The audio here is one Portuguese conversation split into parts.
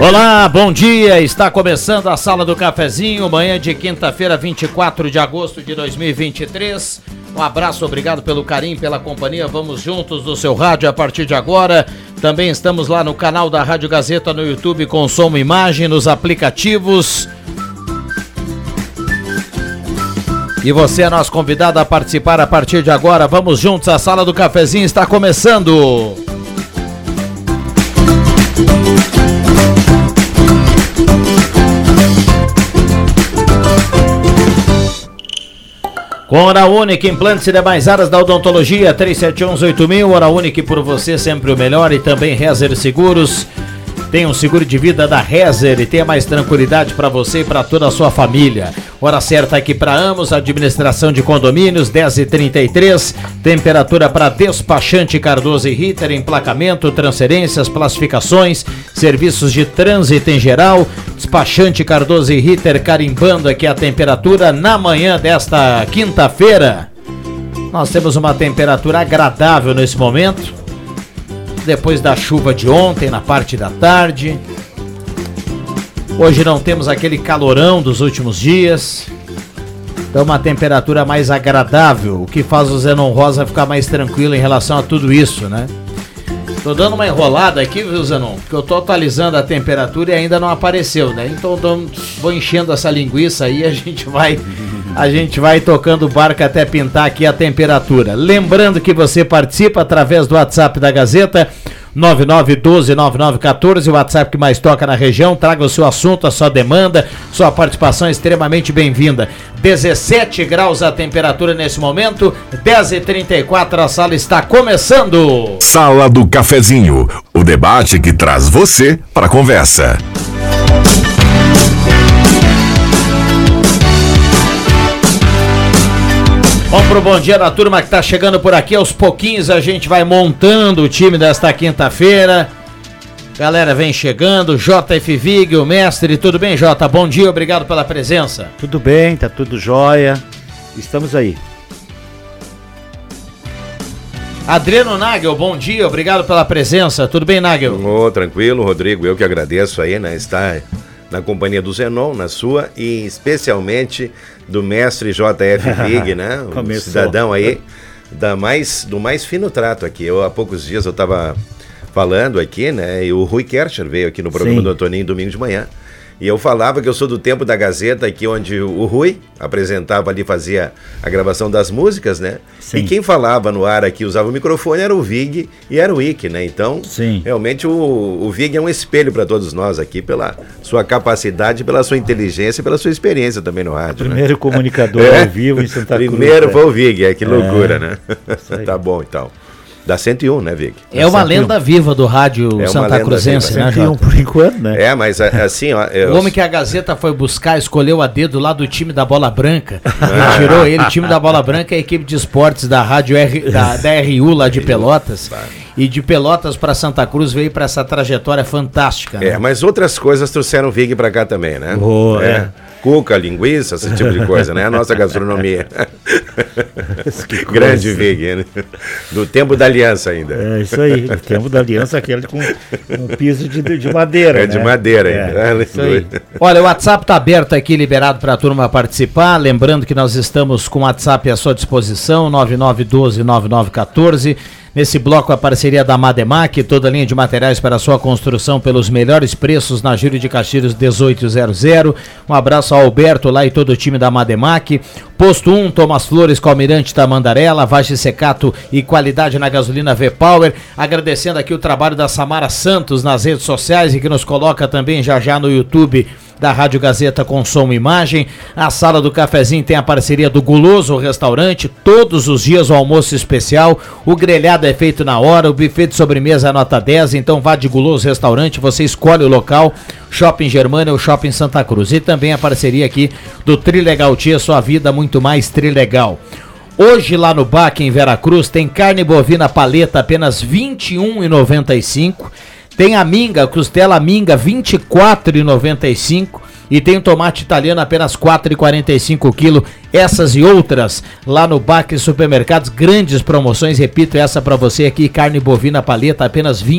Olá, bom dia. Está começando a Sala do Cafezinho, manhã de quinta-feira, 24 de agosto de 2023. Um abraço, obrigado pelo carinho, pela companhia. Vamos juntos no seu rádio a partir de agora. Também estamos lá no canal da Rádio Gazeta no YouTube com som e imagem, nos aplicativos. E você é nosso convidado a participar a partir de agora. Vamos juntos, a Sala do Cafezinho está começando. Com Hora Única, implantes e demais áreas da odontologia, 3718000, Hora Única por você sempre o melhor e também Rezer Seguros. Tem um seguro de vida da Rezer e tenha mais tranquilidade para você e para toda a sua família. Hora certa aqui para Amos, administração de condomínios, 10h33. Temperatura para despachante Cardoso e Ritter, emplacamento, transferências, classificações, serviços de trânsito em geral. Despachante Cardoso e Ritter carimbando aqui a temperatura na manhã desta quinta-feira. Nós temos uma temperatura agradável nesse momento depois da chuva de ontem, na parte da tarde. Hoje não temos aquele calorão dos últimos dias. Então uma temperatura mais agradável, o que faz o Zenon Rosa ficar mais tranquilo em relação a tudo isso, né? Tô dando uma enrolada aqui, viu, Zenon? Porque eu tô atualizando a temperatura e ainda não apareceu, né? Então tô, vou enchendo essa linguiça aí e a gente vai a gente vai tocando o barco até pintar aqui a temperatura. Lembrando que você participa através do WhatsApp da Gazeta 99129914, o WhatsApp que mais toca na região. Traga o seu assunto, a sua demanda, sua participação é extremamente bem-vinda. 17 graus a temperatura nesse momento, 10h34, a sala está começando. Sala do Cafezinho, o debate que traz você para a conversa. Vamos pro bom dia da turma que tá chegando por aqui. Aos pouquinhos a gente vai montando o time desta quinta-feira. Galera, vem chegando. JF Vig, o mestre. Tudo bem, Jota? Bom dia, obrigado pela presença. Tudo bem, tá tudo jóia. Estamos aí. Adriano Nagel, bom dia, obrigado pela presença. Tudo bem, Nagel? Oh, tranquilo, Rodrigo. Eu que agradeço aí, né? Estar na companhia do Zenon, na sua, e especialmente do mestre JF Vig, né? Um Começou. cidadão aí da mais, do mais fino trato aqui. Eu, há poucos dias eu estava falando aqui, né? E o Rui Kercher veio aqui no programa Sim. do Antoninho domingo de manhã. E eu falava que eu sou do tempo da Gazeta, aqui onde o Rui apresentava ali, fazia a gravação das músicas, né? Sim. E quem falava no ar aqui, usava o microfone, era o Vig e era o Ick, né? Então, Sim. realmente o, o Vig é um espelho para todos nós aqui, pela sua capacidade, pela sua inteligência, pela sua experiência também no rádio. né? Primeiro comunicador É. ao vivo em Santa Cruz. Primeiro né? foi o Vig, é que loucura, É, né? tá bom, então. Da 101, né, Vig? É uma Certo. lenda viva do rádio É Santa Cruzense, viva. né, 101 Jota? por enquanto, né? É, mas a- assim, ó. eu- O homem que a Gazeta foi buscar, escolheu a dedo lá do time da Bola Branca. E tirou ele, o time da Bola Branca é a equipe de esportes da Rádio R, da, da RU lá de Pelotas. E de Pelotas para Santa Cruz veio para essa trajetória fantástica. né? É, mas outras coisas trouxeram o Vig pra cá também, né? Oh, é. Cuca, linguiça, esse tipo de coisa, né? A nossa gastronomia. Grande Vig, né? Do tempo da aliança ainda. É isso aí. O tempo da aliança aquele com um piso de, de madeira. É de né? madeira É, ainda. isso aí. Olha, o WhatsApp está aberto aqui, liberado para a turma participar. Lembrando que nós estamos com o WhatsApp à sua disposição, 9912-9914. Nesse bloco, a parceria da Mademac, toda a linha de materiais para sua construção pelos melhores preços na Júlio de Castilhos 1800. Um abraço ao Alberto lá e todo o time da Mademac. Posto 1, Thomas Flores com Almirante Tamandaré, lavagem secato e qualidade na gasolina V-Power. Agradecendo aqui o trabalho da Samara Santos nas redes sociais e que nos coloca também já já no YouTube da Rádio Gazeta com som e imagem. A sala do cafezinho tem a parceria do Guloso Restaurante, todos os dias o almoço especial. O grelhado é feito na hora, o buffet de sobremesa é nota 10, então vá de Guloso Restaurante, você escolhe o local, Shopping Germana ou Shopping Santa Cruz. E também a parceria aqui do Trilegal Tia, sua vida muito mais Trilegal. Hoje lá no Baque em Veracruz tem carne bovina paleta apenas R$ 21,95. Tem a minga, costela minga R$ 24,95 e tem o tomate italiano apenas R$ 4,45 quilo. Essas e outras lá no Baque Supermercados, grandes promoções, repito essa para você aqui, carne bovina paleta apenas R$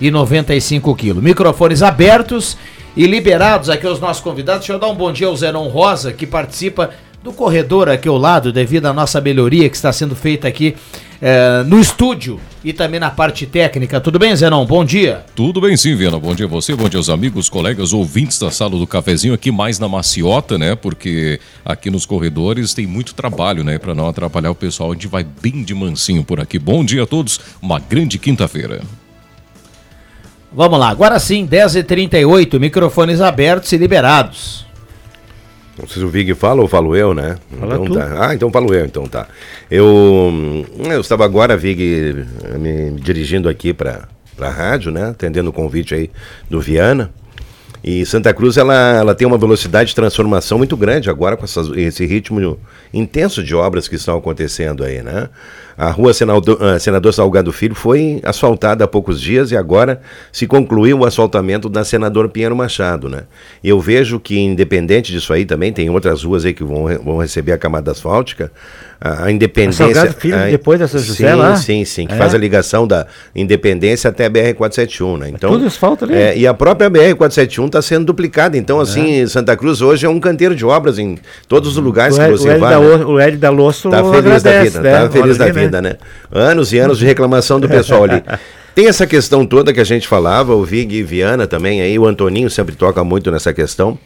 21,95 quilo. Microfones abertos e liberados aqui os nossos convidados. Deixa eu dar um bom dia ao Zenon Rosa, que participa do corredor aqui ao lado, devido à nossa melhoria que está sendo feita aqui é, no estúdio e também na parte técnica. Tudo bem, Zenon? Bom dia. Tudo bem sim, Viana. Bom dia a você, bom dia aos amigos, colegas, ouvintes da sala do cafezinho aqui mais na maciota, né? Porque aqui nos corredores tem muito trabalho, né? Para não atrapalhar o pessoal, a gente vai bem de mansinho por aqui. Bom dia a todos, uma grande quinta-feira. Vamos lá, agora sim, 10h38, microfones abertos e liberados. Não sei se o Vig fala ou falo eu, né? Fala então tu. tá. Ah, então falo eu, então tá. Eu, eu estava agora, Vig, me dirigindo aqui para a rádio, né? Atendendo o convite aí do Viana. E Santa Cruz, ela, ela tem uma velocidade de transformação muito grande agora com essas- esse ritmo intenso de obras que estão acontecendo aí, né? A rua Senador, ah, Senador Salgado Filho foi asfaltada há poucos dias e agora se concluiu o asfaltamento da Senador Pinheiro Machado, né? Eu vejo que, independente disso aí, também tem outras ruas aí que vão, vão receber a camada asfáltica. A, a Independência... Salgado Filho, a- depois da São José sim, lá? Sim, sim, que É? faz a ligação da Independência até a BR-471, né? Então, tudo asfalto ali? É, e a própria BR-471 está sendo duplicada. Então, assim, Santa Cruz hoje é um canteiro de obras em todos os lugares O que você o vai. da, né? O- o Hélio da Losso Tá feliz da agradece, vida, né? tá feliz da Olha ali, vida, né? Anos e anos de reclamação do pessoal ali. Tem essa questão toda que a gente falava, o Vig e Viana também, aí o Antoninho sempre toca muito nessa questão,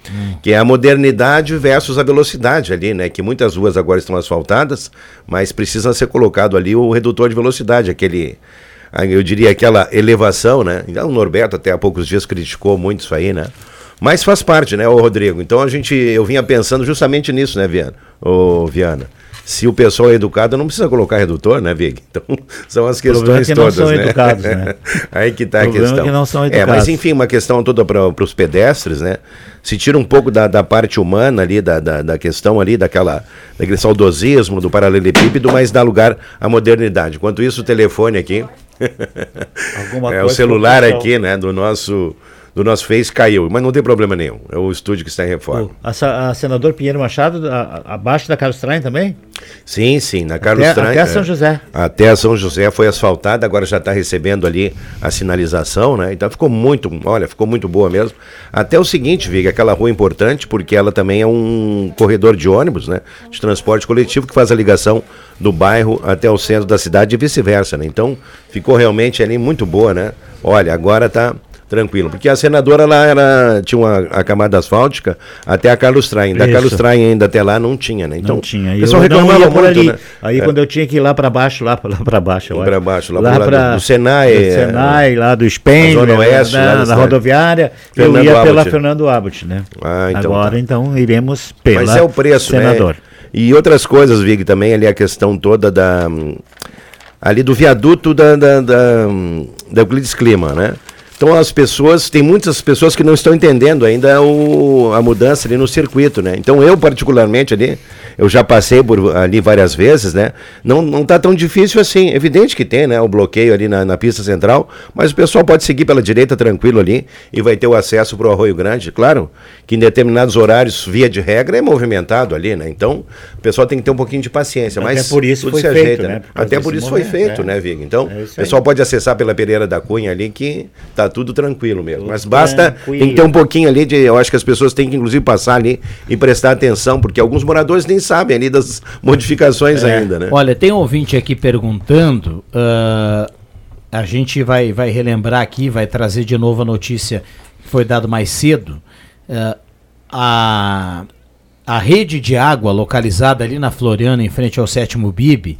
que é a modernidade versus a velocidade ali, né? Que muitas ruas agora estão asfaltadas, mas precisa ser colocado ali o redutor de velocidade, aquele, ah, eu diria aquela elevação, né? O Norberto até há poucos dias criticou muito isso aí, né? Mas faz parte, né, ô Rodrigo? Então a gente, eu vinha pensando justamente nisso, né, Viana? Ô, Viana. Se o pessoal é educado, não precisa colocar redutor, né, Vig? Então, são as problema é questões que não todas, são né? educados, né? Aí que tá O a problema é questão. que não são É, educados. mas enfim, uma questão toda para os pedestres, né? Se tira um pouco da, da parte humana ali, da, da, da questão ali, daquela, daquele saudosismo, do paralelepípedo, mas dá lugar à modernidade. Enquanto isso, o telefone aqui, Alguma é, o celular aqui, né, do nosso, do nosso Face caiu, mas não tem problema nenhum. É o estúdio que está em reforma. A, a senador Pinheiro Machado, a- a- abaixo da Carlos Traem também? Sim, sim, na Carlos Até- Tran- até é. São José. Até São José foi asfaltada, agora já está recebendo ali a sinalização, né? Então ficou muito, olha, ficou muito boa mesmo. Até o seguinte, Viga, aquela rua é importante porque ela também é um corredor de ônibus, né? De transporte coletivo que faz a ligação do bairro até o centro da cidade e vice-versa, né? Então ficou realmente ali muito boa, né? Olha, agora tá tranquilo, porque a senadora lá era, tinha uma, a camada asfáltica até a Carlos Traem, da Isso. Carlos Traem ainda até lá não tinha, né? Então, não tinha. o pessoal reclamava muito, ali. né? Aí É. quando eu tinha que ir lá para baixo, lá, lá para baixo, Pra acho. baixo, lá pra- do Senai, do é, Senai, lá do Spengler, Zona Oeste, na, lá na rodoviária, Fernando eu ia pela Abbott. Fernando Abbott, né? Ah, então Agora tá. então iremos pela Mas é o preço, senador. né? E outras coisas, Vig, também ali a questão toda da. Ali do viaduto da, da, da, da Euclides Clima, né? Então as pessoas, tem muitas pessoas que não estão entendendo ainda o, a mudança ali no circuito, né? Então eu particularmente ali, eu já passei por ali várias vezes, né? Não, não tá tão difícil assim. Evidente que tem, né? O bloqueio ali na, na pista central, mas o pessoal pode seguir pela direita tranquilo ali e vai ter o acesso para o Arroio Grande. Claro que em determinados horários, via de regra, é movimentado ali, né? Então o pessoal tem que ter um pouquinho de paciência. Até mas por isso foi feito, né? Por causa Até por isso foi movimento, feito, é. né, Vig? Então É o isso aí. pessoal pode acessar pela Pereira da Cunha ali que tá tudo tranquilo mesmo. Mas basta, tranquilo. tem que ter um pouquinho ali de. Eu acho que as pessoas têm que, inclusive, passar ali e prestar atenção, porque alguns moradores nem sabem ali das modificações É. ainda, né? Olha, tem um ouvinte aqui perguntando. ah, a gente vai, vai relembrar aqui, vai trazer de novo a notícia que foi dado mais cedo. Ah, a, a rede de água localizada ali na Floriana, em frente ao sétimo BIB,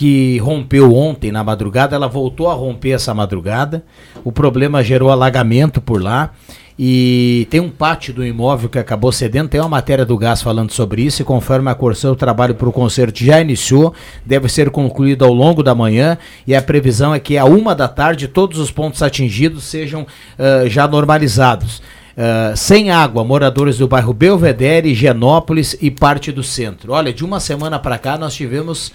que rompeu ontem na madrugada, ela voltou a romper essa madrugada. O problema gerou alagamento por lá. E tem um pátio do imóvel que acabou cedendo, tem uma matéria do gás falando sobre isso, e conforme a Corsã, o trabalho para o conserto já iniciou, deve ser concluído ao longo da manhã, e a previsão é que a uma da tarde todos os pontos atingidos sejam uh, já normalizados. Uh, sem água, moradores do bairro Belvedere, Genópolis e parte do centro. Olha, de uma semana para cá nós tivemos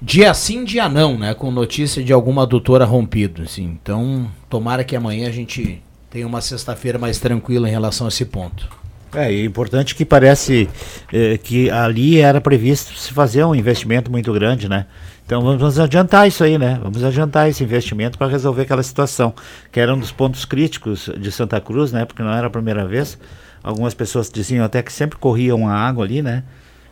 dia sim, dia não, né? Com notícia de alguma adutora rompido. Assim. Então, tomara que amanhã a gente tenha uma sexta-feira mais tranquila em relação a esse ponto. É, é importante que parece eh, que ali era previsto se fazer um investimento muito grande, né? Então vamos adiantar isso aí, né? Vamos adiantar esse investimento para resolver aquela situação, que era um dos pontos críticos de Santa Cruz, né? Porque não era a primeira vez. Algumas pessoas diziam até que sempre corriam a água ali, né?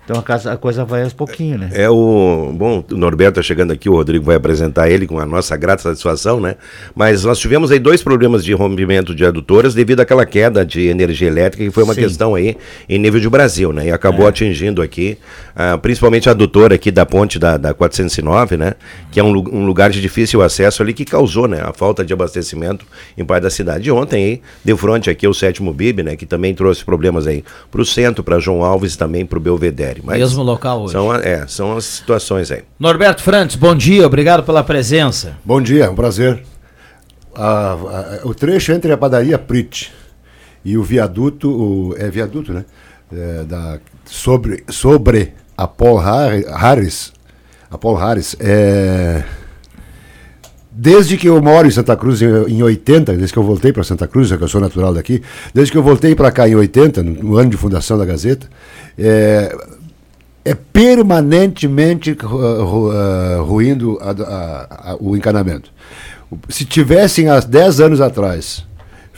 Então a, casa, a coisa vai aos pouquinhos, né? É o. Bom, o Norberto está chegando aqui, o Rodrigo vai apresentar ele com a nossa grata satisfação, né? Mas nós tivemos aí dois problemas de rompimento de adutoras devido àquela queda de energia elétrica, que foi uma Sim. questão aí em nível de Brasil, né? E acabou é. atingindo aqui, uh, principalmente a adutora aqui da ponte da, da 409, né? Que é um, um, lugar de difícil acesso ali que causou, né? A falta de abastecimento em parte da cidade. E ontem aí, de frente aqui, o sétimo BIB, né? Que também trouxe problemas aí para o centro, para João Alves e também para o Belvedere. Mas Mesmo local hoje. São, é, são as situações aí. Norberto Frantes, bom dia, obrigado pela presença. Bom dia, um prazer. A, a, o trecho entre a padaria Prit e o viaduto, o, é viaduto, né? É, da, sobre, sobre a Paul Harris, a Paul Harris, é, Desde que eu moro em Santa Cruz em 80, desde que eu voltei para Santa Cruz, que eu sou natural daqui, desde que eu voltei para cá em 80, no ano de fundação da Gazeta, é, é permanentemente uh, ruindo a, a, a, o encanamento. Se tivessem há 10 anos atrás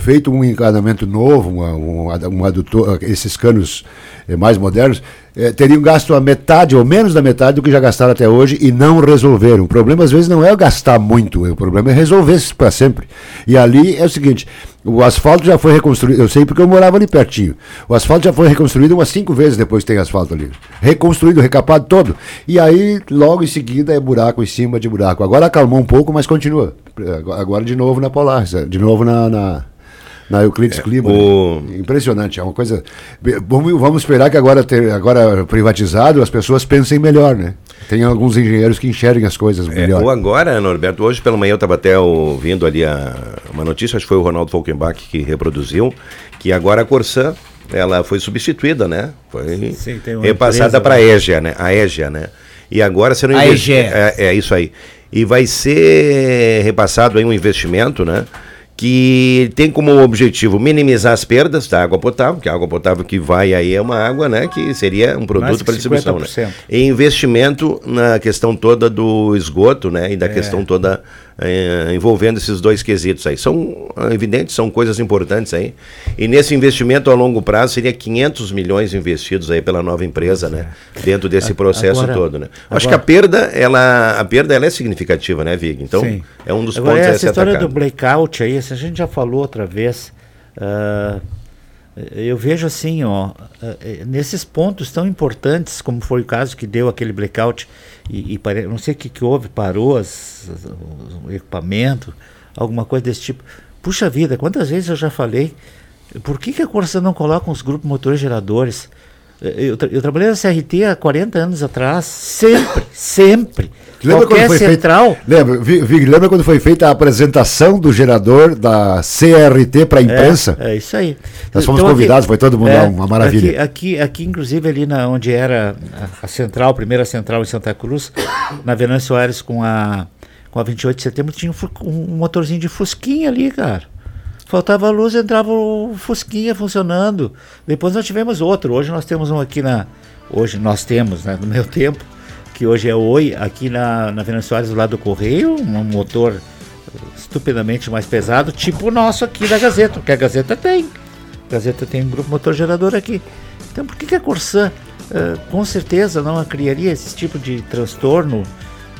feito um encanamento novo, uma, um, um adutor, esses canos eh, mais modernos, eh, teriam gasto a metade ou menos da metade do que já gastaram até hoje e não resolveram. O problema às vezes não é gastar muito, o problema é resolver para sempre. E ali é o seguinte: o asfalto já foi reconstruído, eu sei porque eu morava ali pertinho. O asfalto já foi reconstruído umas cinco vezes depois que tem asfalto ali. Reconstruído, recapado todo. E aí, logo em seguida, é buraco em cima de buraco. Agora acalmou um pouco, mas continua. Agora de novo na Polar, de novo na, na na Euclides é, Clima. O... Né? Impressionante, é uma coisa. Vamos, vamos esperar que agora, ter, agora privatizado as pessoas pensem melhor, né? Tem alguns engenheiros que enxerguem as coisas é, melhor. Ou agora, Norberto, hoje pela manhã eu estava até ouvindo ali a, uma notícia, acho que foi o Ronaldo Falkenbach que reproduziu, que agora a Corsã ela foi substituída, né? Foi Sim, repassada para a EGEA, né? A EGEA, né? E agora serão a EGEA. É, é isso aí. E vai ser repassado aí um investimento, né? Que tem como objetivo minimizar as perdas da água potável, que a água potável que vai aí é uma água, né, que seria um produto para distribuição, né? E investimento na questão toda do esgoto, né, e da é. questão toda é, envolvendo esses dois quesitos aí. São evidentes, são coisas importantes aí. E nesse investimento a longo prazo seria 500 milhões investidos aí pela nova empresa, né? Dentro desse processo agora, todo, né? Agora, Acho que a perda, ela, a perda ela é significativa, né, Vig? Então, sim. é um dos agora, pontos essa história atacado. do blackout aí, a gente já falou outra vez. Uh, eu vejo assim, ó, eh, nesses pontos tão importantes, como foi o caso que deu aquele blackout, e, e não sei o que, que houve, parou as, o equipamento, alguma coisa desse tipo. Puxa vida, quantas vezes eu já falei, por que, que a Corsa não coloca os grupos motores geradores? Eu, eu, trabalhei na CRT há 40 anos atrás, sempre, sempre. Lembra Qualquer quando foi central. Feito, lembra, Vig, lembra quando foi feita a apresentação do gerador da CRT para a imprensa? É, é, isso aí. Nós fomos então, convidados, aqui, foi todo mundo é, uma maravilha. Aqui, aqui, aqui, inclusive, ali na, onde era a, a central, a primeira central em Santa Cruz, na Venâncio Soares com a, com a 28 de setembro, tinha um, um motorzinho de fusquinha ali, cara. Faltava luz, entrava o Fusquinha funcionando. Depois nós tivemos outro. Hoje nós temos um aqui na. Hoje nós temos, né? No meu tempo, que hoje é Oi, aqui na, na Venezuela do lado do Correio, um motor estupidamente mais pesado, tipo o nosso aqui da Gazeta, que a Gazeta tem. A Gazeta tem um grupo motor gerador aqui. Então por que, que a Corsã uh, com certeza não criaria esse tipo de transtorno?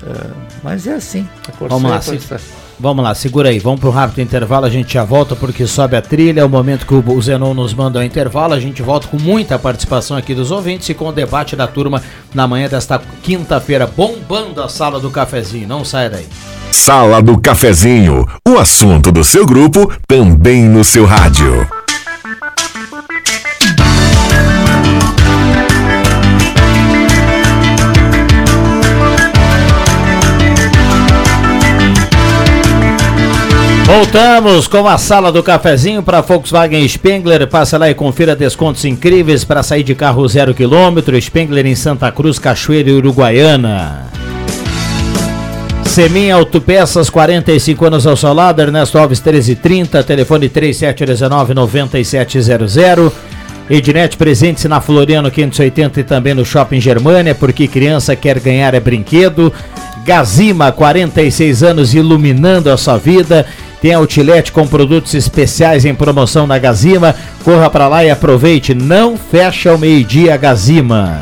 Uh, mas é assim. A Corsã Vamos lá, é Vamos lá, segura aí, vamos para um rápido intervalo, a gente já volta porque sobe a trilha, é o momento que o Zenon nos manda o intervalo, a gente volta com muita participação aqui dos ouvintes e com o debate da turma na manhã desta quinta-feira, bombando a sala do cafezinho, não sai daí. Sala do Cafezinho, o assunto do seu grupo também no seu rádio. Voltamos com a sala do cafezinho para Volkswagen Spengler. Passa lá e confira descontos incríveis para sair de carro zero quilômetro. Spengler em Santa Cruz, Cachoeira e Uruguaiana. Semin Autopeças, 45 anos ao seu lado, Ernesto Alves 1330, telefone 3719-9700. Ednet presente na Floriano 580 e também no Shopping Germânia, porque criança quer ganhar é brinquedo. Gazima, 46 anos iluminando a sua vida. Tem outlet com produtos especiais em promoção na Gazima. Corra para lá e aproveite. Não fecha ao meio-dia Gazima.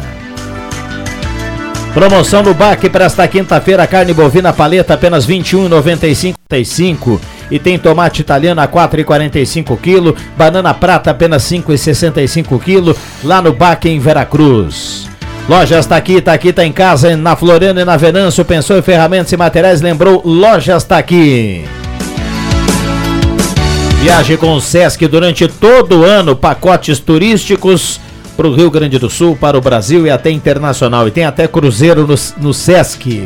Promoção no BAC para esta quinta-feira, carne bovina paleta apenas R$ 21,95. E tem tomate italiano a 4,45 kg, banana prata apenas 5,65 kg, lá no BAC em Veracruz. Lojas tá aqui, tá aqui, tá em casa, na Floriano e na Venâncio, pensou em ferramentas e materiais, lembrou Lojas tá aqui. Viaje com o Sesc durante todo o ano, pacotes turísticos para o Rio Grande do Sul, para o Brasil e até internacional. E tem até cruzeiro no, no Sesc.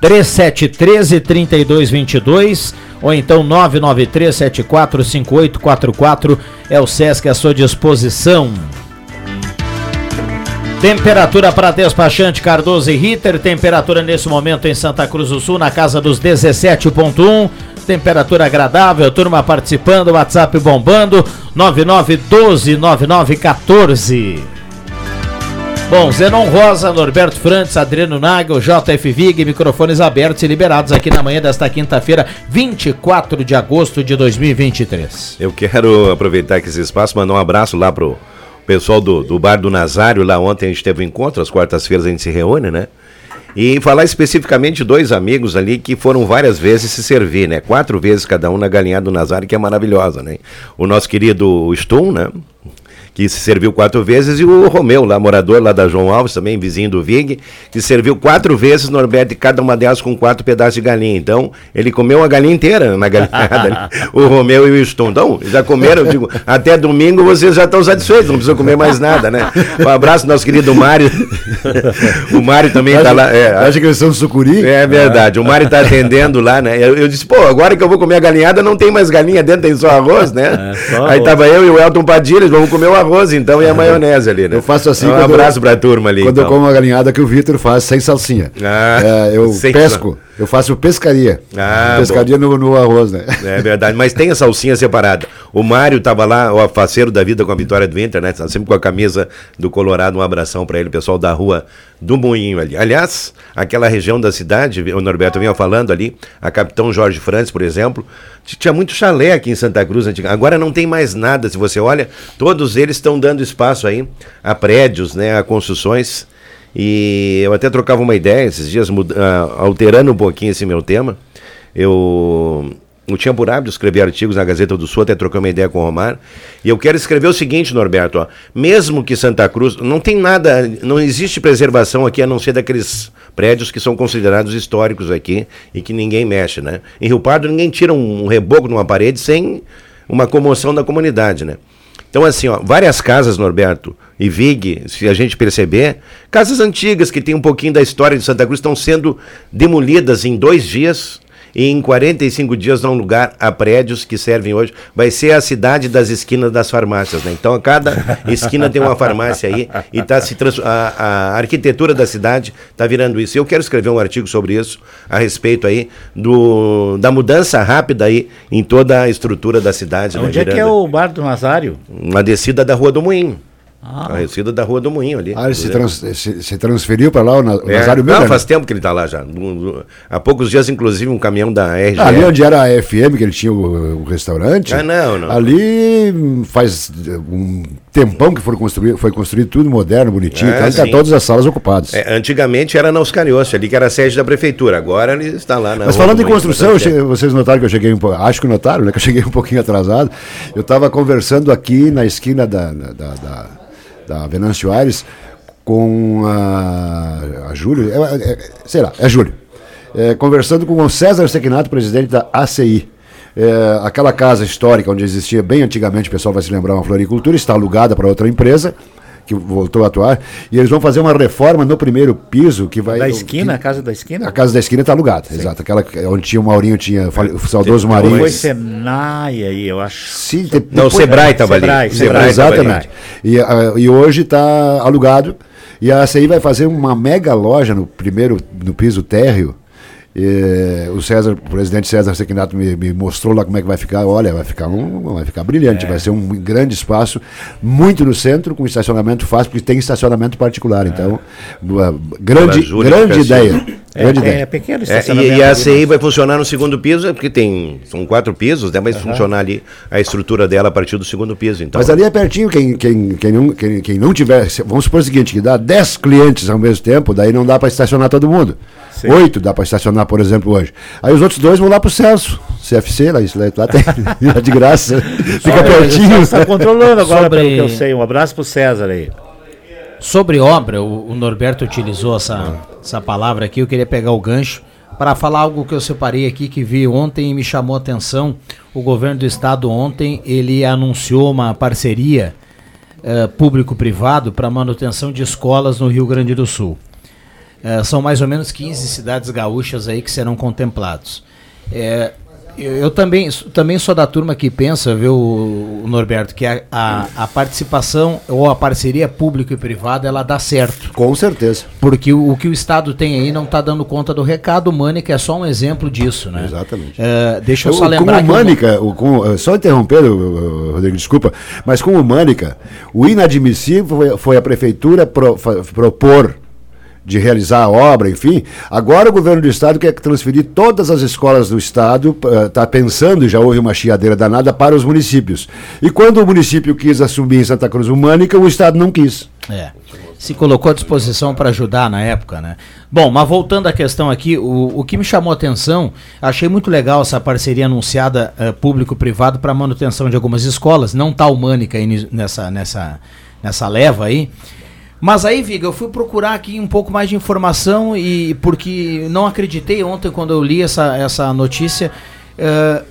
3713 3222 ou então 993 745844 é o Sesc à sua disposição. Temperatura para despachante Cardoso e Ritter, temperatura nesse momento em Santa Cruz do Sul na casa dos 17.1 temperatura agradável, turma participando, WhatsApp bombando, 99129914. Bom, Zenon Rosa, Norberto Frantes, Adriano Nagel, JF Vig, microfones abertos e liberados aqui na manhã desta quinta-feira, 24 de agosto de 2023. Eu quero aproveitar esse espaço, mandar um abraço lá pro pessoal do, do Bar do Nazário, lá ontem a gente teve um encontro, às quartas-feiras a gente se reúne, né? E falar especificamente de dois amigos ali que foram várias vezes se servir, né? Quatro vezes cada um na galinha do Nazário, que é maravilhosa, né? O nosso querido Stum, né? Que se serviu quatro vezes, e o Romeu, lá, morador lá da João Alves, também vizinho do Vig, que serviu quatro vezes, Norberto, cada uma delas com quatro pedaços de galinha. Então, ele comeu a galinha inteira na galinhada, o Romeu e o Stum. Então, já comeram, digo, até domingo vocês já estão satisfeitos, não precisam comer mais nada, né? Um abraço nosso querido Mário. o Mário também está lá. É, Acha que eles são sucuri? É verdade, o Mário está atendendo lá, né? Eu, eu, disse, pô, agora que eu vou comer a galinhada, não tem mais galinha dentro, tem só arroz, né? É, só Aí arroz. tava eu e o Elton Padilha, vamos comer o arroz então e a maionese ali, né? Eu faço assim. Um abraço eu, pra turma ali. Quando então. eu como uma galinhada que o Vitor faz sem salsinha. Ah, é, eu pesco. Eu faço pescaria. Ah, pescaria no, no, arroz, né? É verdade, mas tem a salsinha separada. O Mário tava lá, o faceiro da vida com a vitória do Inter, né? Tá sempre com a camisa do Colorado. Um abração para ele, pessoal da rua do Moinho ali. Aliás, aquela região da cidade, o Norberto vinha falando ali, a Capitão Jorge Franz, por exemplo, tinha muito chalé aqui em Santa Cruz. Agora não tem mais nada. Se você olha, todos eles estão dando espaço aí a prédios, né? A construções. E eu até trocava uma ideia esses dias, uh, alterando um pouquinho esse meu tema. Eu, eu tinha por hábito escrever artigos na Gazeta do Sul, até trocar uma ideia com o Romar. E eu quero escrever o seguinte, Norberto: ó, mesmo que Santa Cruz. Não tem nada, não existe preservação aqui a não ser daqueles prédios que são considerados históricos aqui e que ninguém mexe, né? Em Rio Pardo, ninguém tira um, um reboco numa parede sem uma comoção da comunidade, né? Então, assim, ó, várias casas, Norberto e Vig, se a gente perceber, casas antigas que tem um pouquinho da história de Santa Cruz estão sendo demolidas em dois dias e em 45 dias dão lugar a prédios que servem hoje. Vai ser a cidade das esquinas das farmácias, né? Então, a cada esquina tem uma farmácia aí e tá se trans... a, a arquitetura da cidade está virando isso. Eu quero escrever um artigo sobre isso, a respeito aí do, da mudança rápida aí em toda a estrutura da cidade. Onde né? é que é o bar do Nazário? Uma descida da Rua do Moinho. Ah. Conhecido da Rua do Moinho ali. Ah, ele se, trans, se, se, transferiu para lá, o, é. Nazário Miller? Não, faz tempo que ele está lá já. Há poucos dias, inclusive, um caminhão da RGE. Ah, ali onde era a FM, que ele tinha o, o, restaurante. Ah, não, não. Ali faz um tempão que foi construído, foi construído tudo moderno, bonitinho. É, tá, todas as salas ocupadas. É, antigamente era na Oscariosse, ali que era a sede da prefeitura. Agora ele está lá na Mas falando em construção, cheguei, vocês notaram que eu cheguei um pouco. Acho que notaram, né? Que eu cheguei um pouquinho atrasado. Eu estava conversando aqui na esquina da, da, da da Venâncio Aires com a, a Júlio, é, é, sei lá, é Júlio. é, conversando com o César Sequinato, presidente da ACI. É, aquela casa histórica onde existia bem antigamente, o pessoal vai se lembrar, uma floricultura, está alugada para outra empresa que voltou a atuar, e eles vão fazer uma reforma no primeiro piso que vai. Da esquina, a casa da esquina? A casa da esquina está alugada, exato. Aquela que- onde tinha o Maurinho, tinha o saudoso Foi Maurinho. Senai aí, eu acho. Sim, de- Não, o depois- Sebrae estava ali. Sebrae, Sebrae. Exatamente. E, ah, e hoje está alugado. E a ACI vai fazer uma mega loja no primeiro, no piso térreo. E, o César, o presidente César Sequinato me, me mostrou lá como é que vai ficar. Olha, vai ficar um, vai ficar brilhante. Vai ser um grande espaço, muito no centro, com estacionamento fácil, porque tem estacionamento particular. Então, uma grande, Pela Júlia grande Cassino. ideia. É, Grande é, ideia. pequeno É, estacionamento. e, e a ali, ACI vai funcionar no segundo piso, é porque tem. São quatro pisos, né? Vai funcionar ali a estrutura dela a partir do segundo piso. Então, Mas ali é pertinho, quem, quem, quem, não, quem, quem não tiver, vamos supor o seguinte, que dá 10 clientes ao mesmo tempo, daí não dá para estacionar todo mundo. Oito dá para estacionar, por exemplo, hoje. Aí os outros dois vão lá pro Celso, CFC, lá, isso lá, lá tem, lá de graça, fica pertinho. Está controlando agora, Sobre- pelo que eu sei. Um abraço pro César aí. Sobre obra, o, o Norberto utilizou essa, essa palavra aqui, eu queria pegar o gancho para falar algo que eu separei aqui que vi ontem e me chamou a atenção. O governo do estado ontem, ele anunciou uma parceria eh, público-privado para manutenção de escolas no Rio Grande do Sul. Eh, são mais ou menos 15 cidades gaúchas aí que serão contemplados. Eh, eu, eu também, também sou da turma que pensa, viu, o Norberto, que a, a, a participação ou a parceria público e privada ela dá certo. Com certeza. Porque o, o que o Estado tem aí não está dando conta do recado. O Mânica é só um exemplo disso, né? Exatamente. Eh, deixa eu O- só lembrar com o Mânica, o- com, eh, só interrompendo, Rodrigo, desculpa, mas com o Mânica, o inadmissível foi, foi a prefeitura pro- propor de realizar a obra, enfim. Agora o governo do estado quer transferir todas as escolas do estado, está pensando, já houve uma chiadeira danada para os municípios. E quando o município quis assumir em Santa Cruz o Mânica, o estado não quis. É. Se colocou à disposição para ajudar na época, né? Bom, mas voltando à questão aqui, o, o que me chamou a atenção, achei muito legal essa parceria anunciada eh, público-privado para manutenção de algumas escolas. Não tá humânica aí nessa, nessa, nessa leva aí. Mas aí, Viga, eu fui procurar aqui um pouco mais de informação e porque não acreditei ontem quando eu li essa, essa notícia. eh,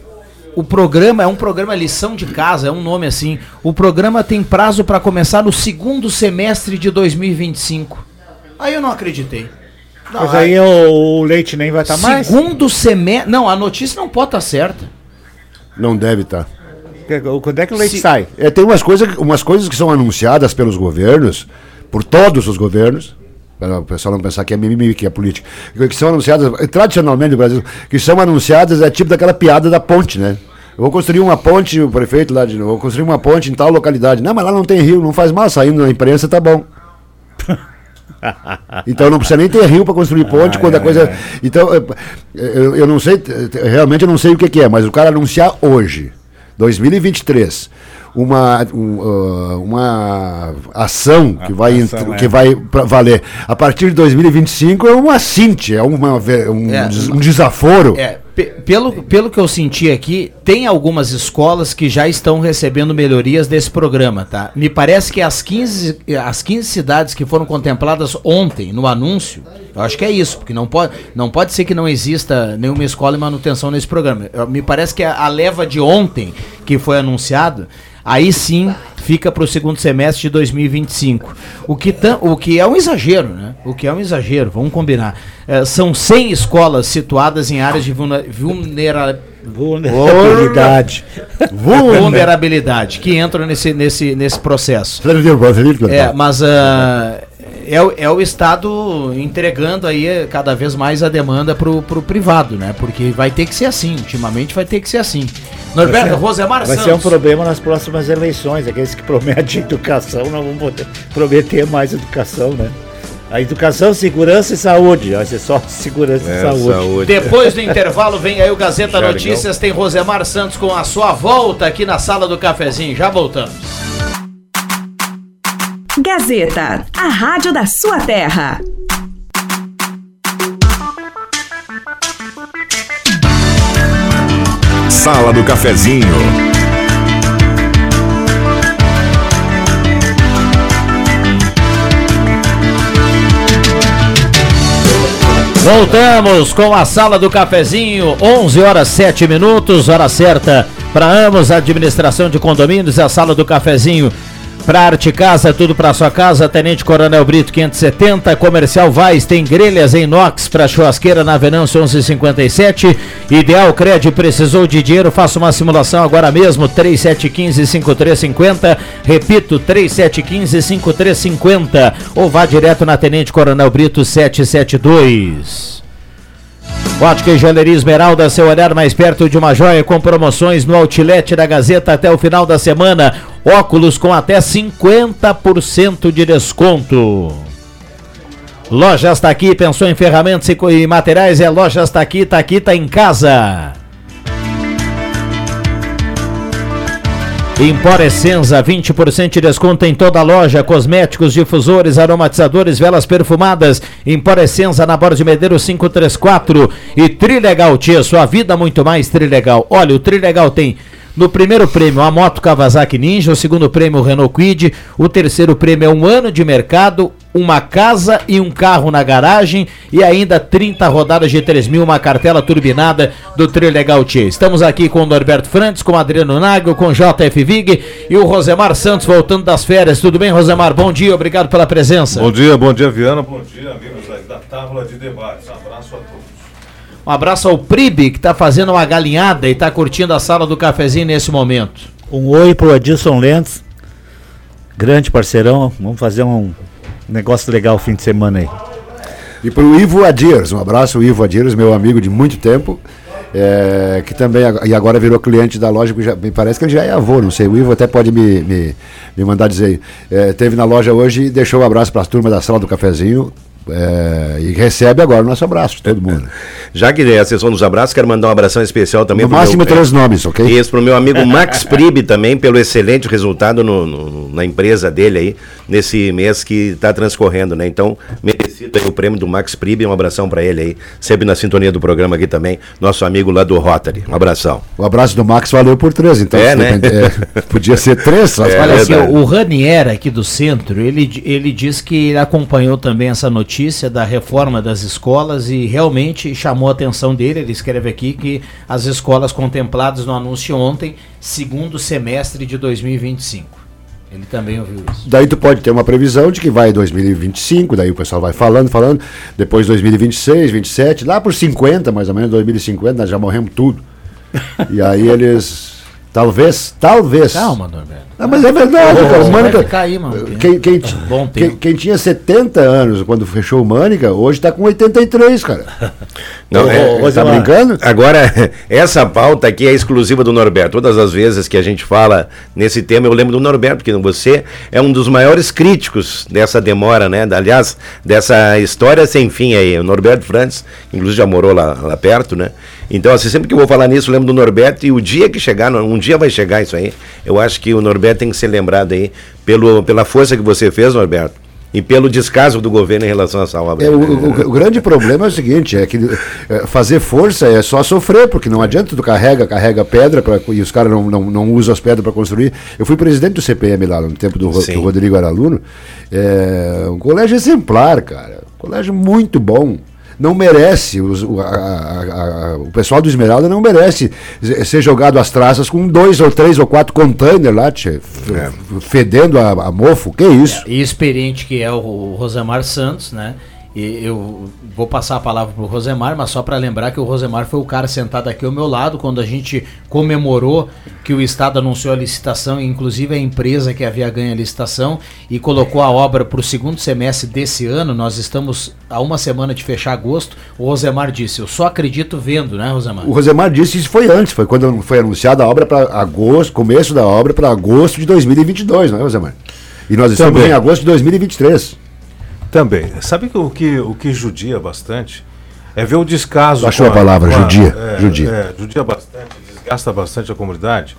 o programa é um programa lição de casa, é um nome assim. O programa tem prazo para começar no segundo semestre de 2025. Aí eu não acreditei. Não, Mas aí o, o leite nem vai estar mais. segundo semestre. Não, a notícia não pode estar certa. Não deve estar. Que- Quando é que o leite Se- sai? É, tem umas, coisa, umas coisas que são anunciadas pelos governos, por todos os governos, para o pessoal não pensar que é mimimi, que é política, que são anunciadas, tradicionalmente no Brasil, que são anunciadas, é tipo daquela piada da ponte, né? Eu vou construir uma ponte, o prefeito lá de novo, vou construir uma ponte em tal localidade. Não, mas lá não tem rio, não faz mal, saindo na imprensa tá bom. Então não precisa nem ter rio para construir ponte quando a coisa. Então, eu, eu não sei, realmente eu não sei o que, que é, mas o cara anunciar hoje, 2023, uma, um, ah, uma ação que vai, ação, é. que vai pra valer a partir de 2025 é uma cinte, é uma, um, É. des- um desaforo. É, pe- pelo, pelo que eu senti aqui, tem algumas escolas que já estão recebendo melhorias desse programa, tá? Me parece que as 15, as 15 cidades que foram contempladas ontem no anúncio, eu acho que é isso, porque não pode, não pode ser que não exista nenhuma escola em manutenção nesse programa. Eu- me parece que a, a leva de ontem que foi anunciado, aí sim fica para o segundo semestre de 2025. O que, tam, o que é um exagero, né? O que é um exagero, vamos combinar. Eh, são 100 escolas situadas em áreas de vulna- vulnera- Vulnerabilidade. vulnerabilidade que entram nesse, nesse, nesse processo. É, mas ah, é, o- é o Estado entregando aí cada vez mais a demanda pro, pro privado, né? Porque vai ter que ser assim, ultimamente vai ter que ser assim. Norberto, Rosemar Vai ser um Santos. problema nas próximas eleições. Aqueles que prometem educação não vão poder prometer mais educação, né? A educação, segurança e saúde. Vai ser só segurança e É, saúde. saúde. Depois do intervalo vem aí o Gazeta. Notícias, tem Rosemar Santos com a sua volta aqui na sala do cafezinho. Já voltamos. Gazeta, a rádio da sua terra. Sala do Cafezinho. Voltamos com a sala do cafezinho, 11 horas 7 minutos, hora certa para Amos, administração de condomínios, a sala do cafezinho Pra Arte Casa, tudo pra sua casa, Tenente Coronel Brito 570, Comercial Vaz tem grelhas em inox para churrasqueira na Venâncio 1157. Ideal Cred precisou de dinheiro, faça uma simulação agora mesmo, 3715-5350. Repito, 3715-5350. Ou vá direto na Tenente Coronel Brito 772. Ótica e Joalheria Esmeralda, seu olhar mais perto de uma joia com promoções no Outlet da Gazeta até o final da semana. Óculos com até 50% de desconto. Lojas está aqui, pensou em ferramentas e materiais, é Lojas está aqui, tá aqui, tá em casa. Emporescenza, 20% de desconto em toda a loja, cosméticos, difusores, aromatizadores, velas perfumadas. Emporescenza na Borda de Medeiros 534 e Trilegal Tia, sua vida muito mais Trilegal. Olha, o Trilegal tem no primeiro prêmio, a moto Kawasaki Ninja. O segundo prêmio, o Renault Quid. O terceiro prêmio é um ano de mercado, uma casa e um carro na garagem. E ainda 30 rodadas de 3 mil, uma cartela turbinada do Trilegal Tia. Estamos aqui com o Norberto Frantes, com o Adriano Nagel, com o JF Vig e o Rosemar Santos voltando das férias. Tudo bem, Rosemar? Bom dia, obrigado pela presença. Bom dia, bom dia, Viana. Bom dia, amigos da Tábua de Debates. Um abraço a todos. Um abraço ao Pribe, que está fazendo uma galinhada e está curtindo a sala do cafezinho nesse momento. Um oi pro Adilson Lentz, grande parceirão. Vamos fazer um negócio legal fim de semana aí. E pro Ivo Adiers, um abraço, Ivo Adiers, meu amigo de muito tempo. É, que também e agora virou cliente da loja, já, me parece que ele já é avô, não sei. O Ivo até pode me, me, me mandar dizer. É, teve na loja hoje e deixou um abraço para as turmas da sala do cafezinho. É, e recebe agora o nosso abraço de todo mundo. Já que é a sessão dos abraços, quero mandar um abração especial também. No máximo meu, três nomes, ok? Isso, para o meu amigo Max Pribe também, pelo excelente resultado no, no, na empresa dele aí, nesse mês que está transcorrendo, né? Então, merecido aí o prêmio do Max Pribe, um abração para ele aí, sempre na sintonia do programa aqui também, nosso amigo lá do Rotary. Um abração. O abraço do Max valeu por três, então. É, né? É, podia ser três. É, Olha, assim, o Ranier aqui do centro, ele, ele diz que ele acompanhou também essa notícia notícia da reforma das escolas e realmente chamou a atenção dele. Ele escreve aqui que as escolas contempladas no anúncio ontem, segundo semestre de 2025. Ele também ouviu isso. Daí tu pode ter uma previsão de que vai 2025, daí o pessoal vai falando, falando, depois 2026, 27, lá por 50, mais ou menos 2050, nós já morremos tudo. e aí eles talvez, talvez. Calma, Norberto. Não, mas é verdade, oh, cara. O Mânica, cair, mano. Quem, quem, Bom quem, quem, tinha 70 anos quando fechou o Mânica, hoje está com 83, cara. Não, é, você tá brincando? Agora, essa pauta aqui é exclusiva do Norberto. Todas as vezes que a gente fala nesse tema, eu lembro do Norberto, porque você é um dos maiores críticos dessa demora, né? Aliás, dessa história sem fim aí. O Norberto Frantes, inclusive já morou lá, lá perto, né? Então, assim, sempre que eu vou falar nisso, eu lembro do Norberto, e o dia que chegar, um dia vai chegar isso aí, eu acho que o Norberto tem que ser lembrado aí pelo, pela força que você fez, Norberto. E pelo descaso do governo em relação a essa obra. É, o, o, o, grande problema é o seguinte, é que é, fazer força é só sofrer, porque não adianta tu carrega, carrega pedra pra, e os caras não, não, não usam as pedras para construir. Eu fui presidente do CPM lá no tempo do, do Rodrigo era aluno. É, um colégio exemplar, cara. Um colégio muito bom não merece, os, a, a, a, o pessoal do Esmeralda não merece ser jogado às traças com dois ou três ou quatro containers lá, tchê, é. fedendo a, mofo, que isso? E experiente que é o, o Rosemar Santos, né? E eu vou passar a palavra para o Rosemar, mas só para lembrar que o Rosemar foi o cara sentado aqui ao meu lado quando a gente comemorou que o Estado anunciou a licitação, inclusive a empresa que havia ganho a licitação, e colocou a obra para o segundo semestre desse ano. Nós estamos a uma semana de fechar agosto. O Rosemar disse: Eu só acredito vendo, né, Rosemar? O Rosemar disse isso foi antes, foi quando foi anunciada a obra para agosto, começo da obra para agosto de 2022, não é, Rosemar? E nós estamos Também. em agosto de 2023. Também. Sabe que o que, o que judia bastante é ver o descaso. Achou a, a palavra, a, judia. É, judia. É, judia bastante, desgasta bastante a comunidade.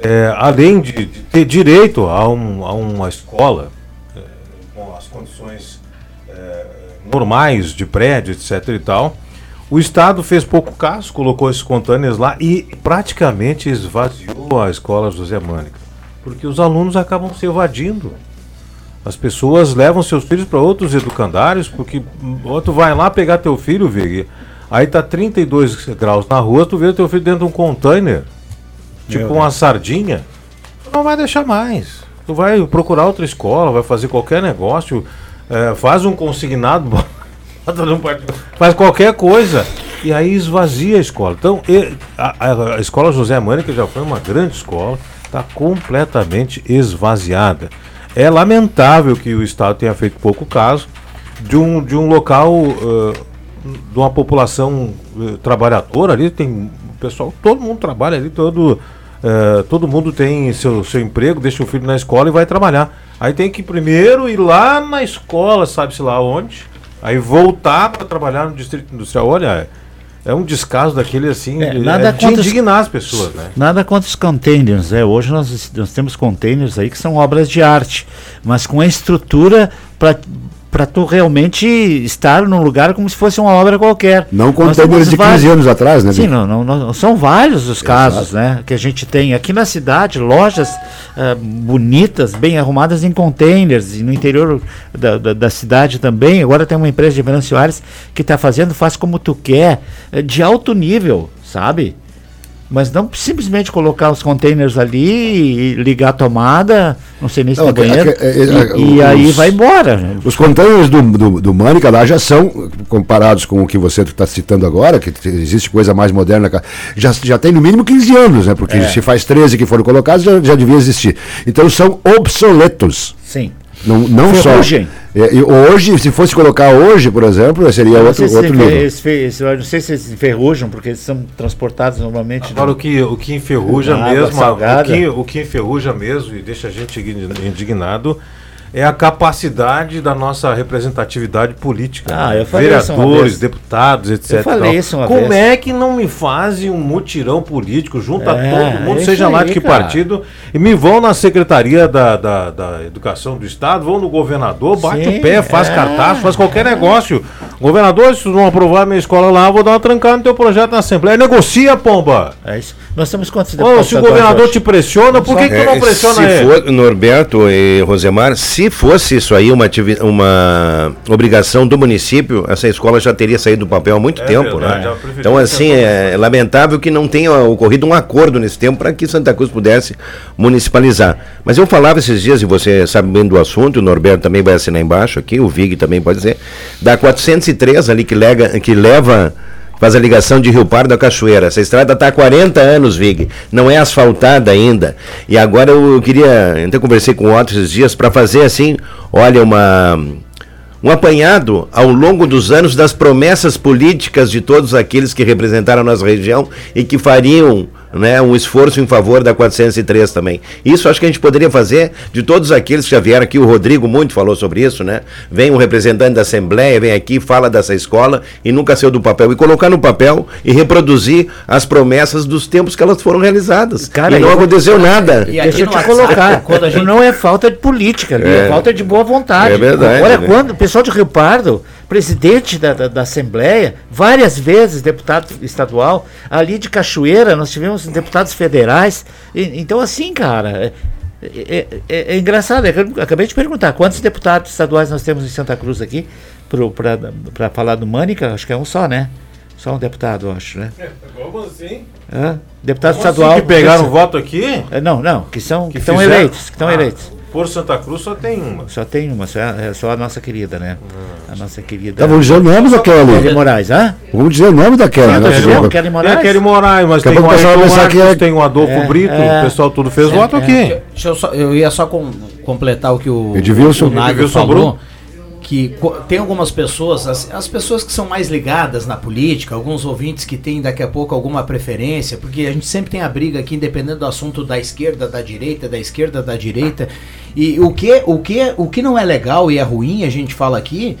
É, além de, de, ter direito a, um, a uma escola é, com as condições é, normais de prédio, etc. e tal, o Estado fez pouco caso, colocou esses contêineres lá e praticamente esvaziou a escola José Mânica. Porque os alunos acabam se evadindo As pessoas levam seus filhos para outros educandários, porque tu vai lá pegar teu filho, Vig, aí tá 32 graus na rua, tu vê teu filho dentro de um container, tipo uma sardinha, tu não vai deixar mais. Tu vai procurar outra escola, vai fazer qualquer negócio, é, faz um consignado, faz qualquer coisa. E aí esvazia a escola. Então, a, a- a escola José Mânica já foi uma grande escola, está completamente esvaziada. É lamentável que o Estado tenha feito pouco caso de um, de um local, eh, de uma população eh, trabalhadora ali, tem pessoal, todo mundo trabalha ali, todo, eh, todo mundo tem seu, seu emprego, deixa o filho na escola e vai trabalhar. Aí tem que primeiro ir lá na escola, sabe-se lá onde, aí voltar para trabalhar no distrito industrial. Olha, é um descaso daquele assim, É, de- nada é de contra indignar as pessoas, né? Nada contra os containers, né? Hoje nós, nós temos containers aí que são obras de arte, mas com a estrutura para tu realmente estar num lugar como se fosse uma obra qualquer. Não temos de 15 vários- anos atrás, né? Sim, não, não, não- são vários os casos, né? Que a gente tem aqui na cidade, lojas ah, bonitas, bem arrumadas em containers, e no interior da, da, da cidade também. Agora tem uma empresa de Venâncio Soares que está fazendo, faz como tu quer, eh, de alto nível, sabe? Mas não simplesmente colocar os containers ali e ligar a tomada, não sei nem se Não, tem banheiro, aque- é- é- e, e aí vai embora. Os containers do, do, do Mânica lá já são, comparados com o que você está citando agora, que te- existe coisa mais moderna, já, já tem no mínimo 15 anos, né? Porque se faz 13 que foram colocados, já, já devia existir. Então são obsoletos. Sim. Não, não só. Ferrugem. É, e hoje, se fosse colocar hoje, por exemplo, seria não, outro, se outro nível. eles- eu não sei se eles enferrujam, porque eles são transportados normalmente. Agora o que, o que enferruja mesmo, a- o que, o que enferruja mesmo e deixa a gente indignado é a capacidade da nossa representatividade política. Ah, né? eu falei Vereadores, deputados, etc. Eu falei isso uma Como vez. é que não me fazem um mutirão político, junta É, todo mundo, seja lá aí, de que cara. partido, e me vão na Secretaria da, da, da Educação do Estado, vão no governador, bate Sim, o pé, faz é. cartaz, faz qualquer negócio. Governador, se vão aprovar minha escola lá, vou dar uma trancada no teu projeto na Assembleia. Negocia, pomba! É isso. Nós temos quantos Ou se o governador te pressiona, por que, que tu é, não pressiona se ele? For, Norberto e Rosemar, se fosse isso aí uma, uma obrigação do município, essa escola já teria saído do papel há muito é tempo, verdade, né? Então, assim, é lamentável que não tenha ocorrido um acordo nesse tempo para que Santa Cruz pudesse municipalizar. Mas eu falava esses dias, e você sabe bem do assunto, o Norberto também vai assinar embaixo aqui, o Vig também pode dizer, dá 400 203 ali que, lega, que leva faz a ligação de Rio Pardo à Cachoeira. Essa estrada está há 40 anos, Vig, não é asfaltada ainda. E agora eu queria, então, até conversei com o Otto esses dias para fazer assim, olha uma um apanhado ao longo dos anos das promessas políticas de todos aqueles que representaram a nossa região e que fariam né, um esforço em favor da 403 também. Isso acho que a gente poderia fazer de todos aqueles que já vieram aqui. O Rodrigo muito falou sobre isso, né? Vem um representante da Assembleia, vem aqui, fala dessa escola e nunca saiu do papel. E colocar no papel e reproduzir as promessas dos tempos que elas foram realizadas. Cara, e não eu vou- aconteceu nada. E Deixa eu te WhatsApp, colocar. quando a gente- Não é falta de política é, É. falta de boa vontade. É verdade, Olha, né? quando o pessoal de Rio Pardo, presidente da, da, da Assembleia, várias vezes deputado estadual, ali de Cachoeira, nós tivemos deputados federais. E- então, assim, cara. É, é- é- é engraçado, é que eu acabei de perguntar quantos deputados estaduais nós temos em Santa Cruz aqui para falar do Mânica, acho que é um só, né? Só um deputado, acho, né? Como assim? Deputado Como assim estadual. que pegaram voto aqui? É, Não, não, que são que estão fizeram? eleitos, que estão Ah, eleitos. Por Santa Cruz só tem uma. Só tem uma, só é, é só a nossa querida, né? A nossa querida. Tá, vamos dizer o nome da Kelly Kelly. Moraes, hã? Vamos dizer o nome da Kelly. Né? tá Você bom, vai- Kelly Moraes. aquele Moraes, mas Daqui a tem o pensar que é- tem o Adolfo é, Brito, é. o pessoal tudo fez É, voto é. aqui. Deixa eu, só, eu ia só com- completar o que o, Edilson. o falou. Que tem algumas pessoas, as, as pessoas que são mais ligadas na política, alguns ouvintes que têm daqui a pouco alguma preferência, porque a gente sempre tem a briga aqui, independendo do assunto da esquerda, da direita, da esquerda, da direita. E o que, o que, o que não é legal e é ruim, a gente fala aqui,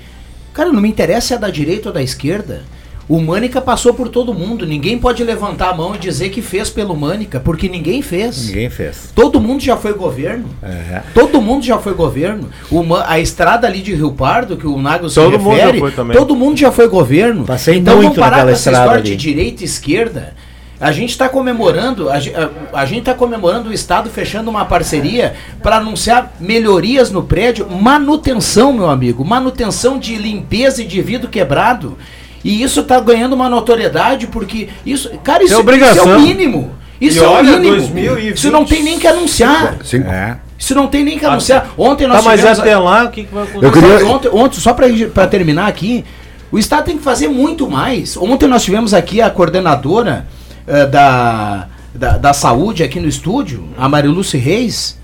cara, não me interessa se é da direita ou da esquerda. O Mânica passou por todo mundo. Ninguém pode levantar a mão e dizer que fez pelo Mânica, porque ninguém fez. Ninguém fez. Todo mundo já foi governo. É. Todo mundo já foi governo. Uma, a estrada ali de Rio Pardo, que o Nago se Todo mundo já refere, foi também. todo mundo já foi governo. Passei então muito vamos parar naquela com essa estrada história de ali. direita e esquerda. A gente está comemorando, a, a- a gente está comemorando o Estado fechando uma parceria para anunciar melhorias no prédio, manutenção, meu amigo, manutenção de limpeza e de vidro quebrado. E isso está ganhando uma notoriedade porque isso, cara, isso, É obrigação. isso é o mínimo. Isso E é o olha, mínimo. 2020. Isso não tem nem que anunciar. Cinco. É. Isso não tem nem que anunciar. Ontem nós Tá, mas tivemos até lá, o que, que vai acontecer? Eu queria- Ontem, ontem, só para terminar aqui, o Estado tem que fazer muito mais. Ontem nós tivemos aqui a coordenadora eh, da, da, da saúde aqui no estúdio, a Mariluce Reis.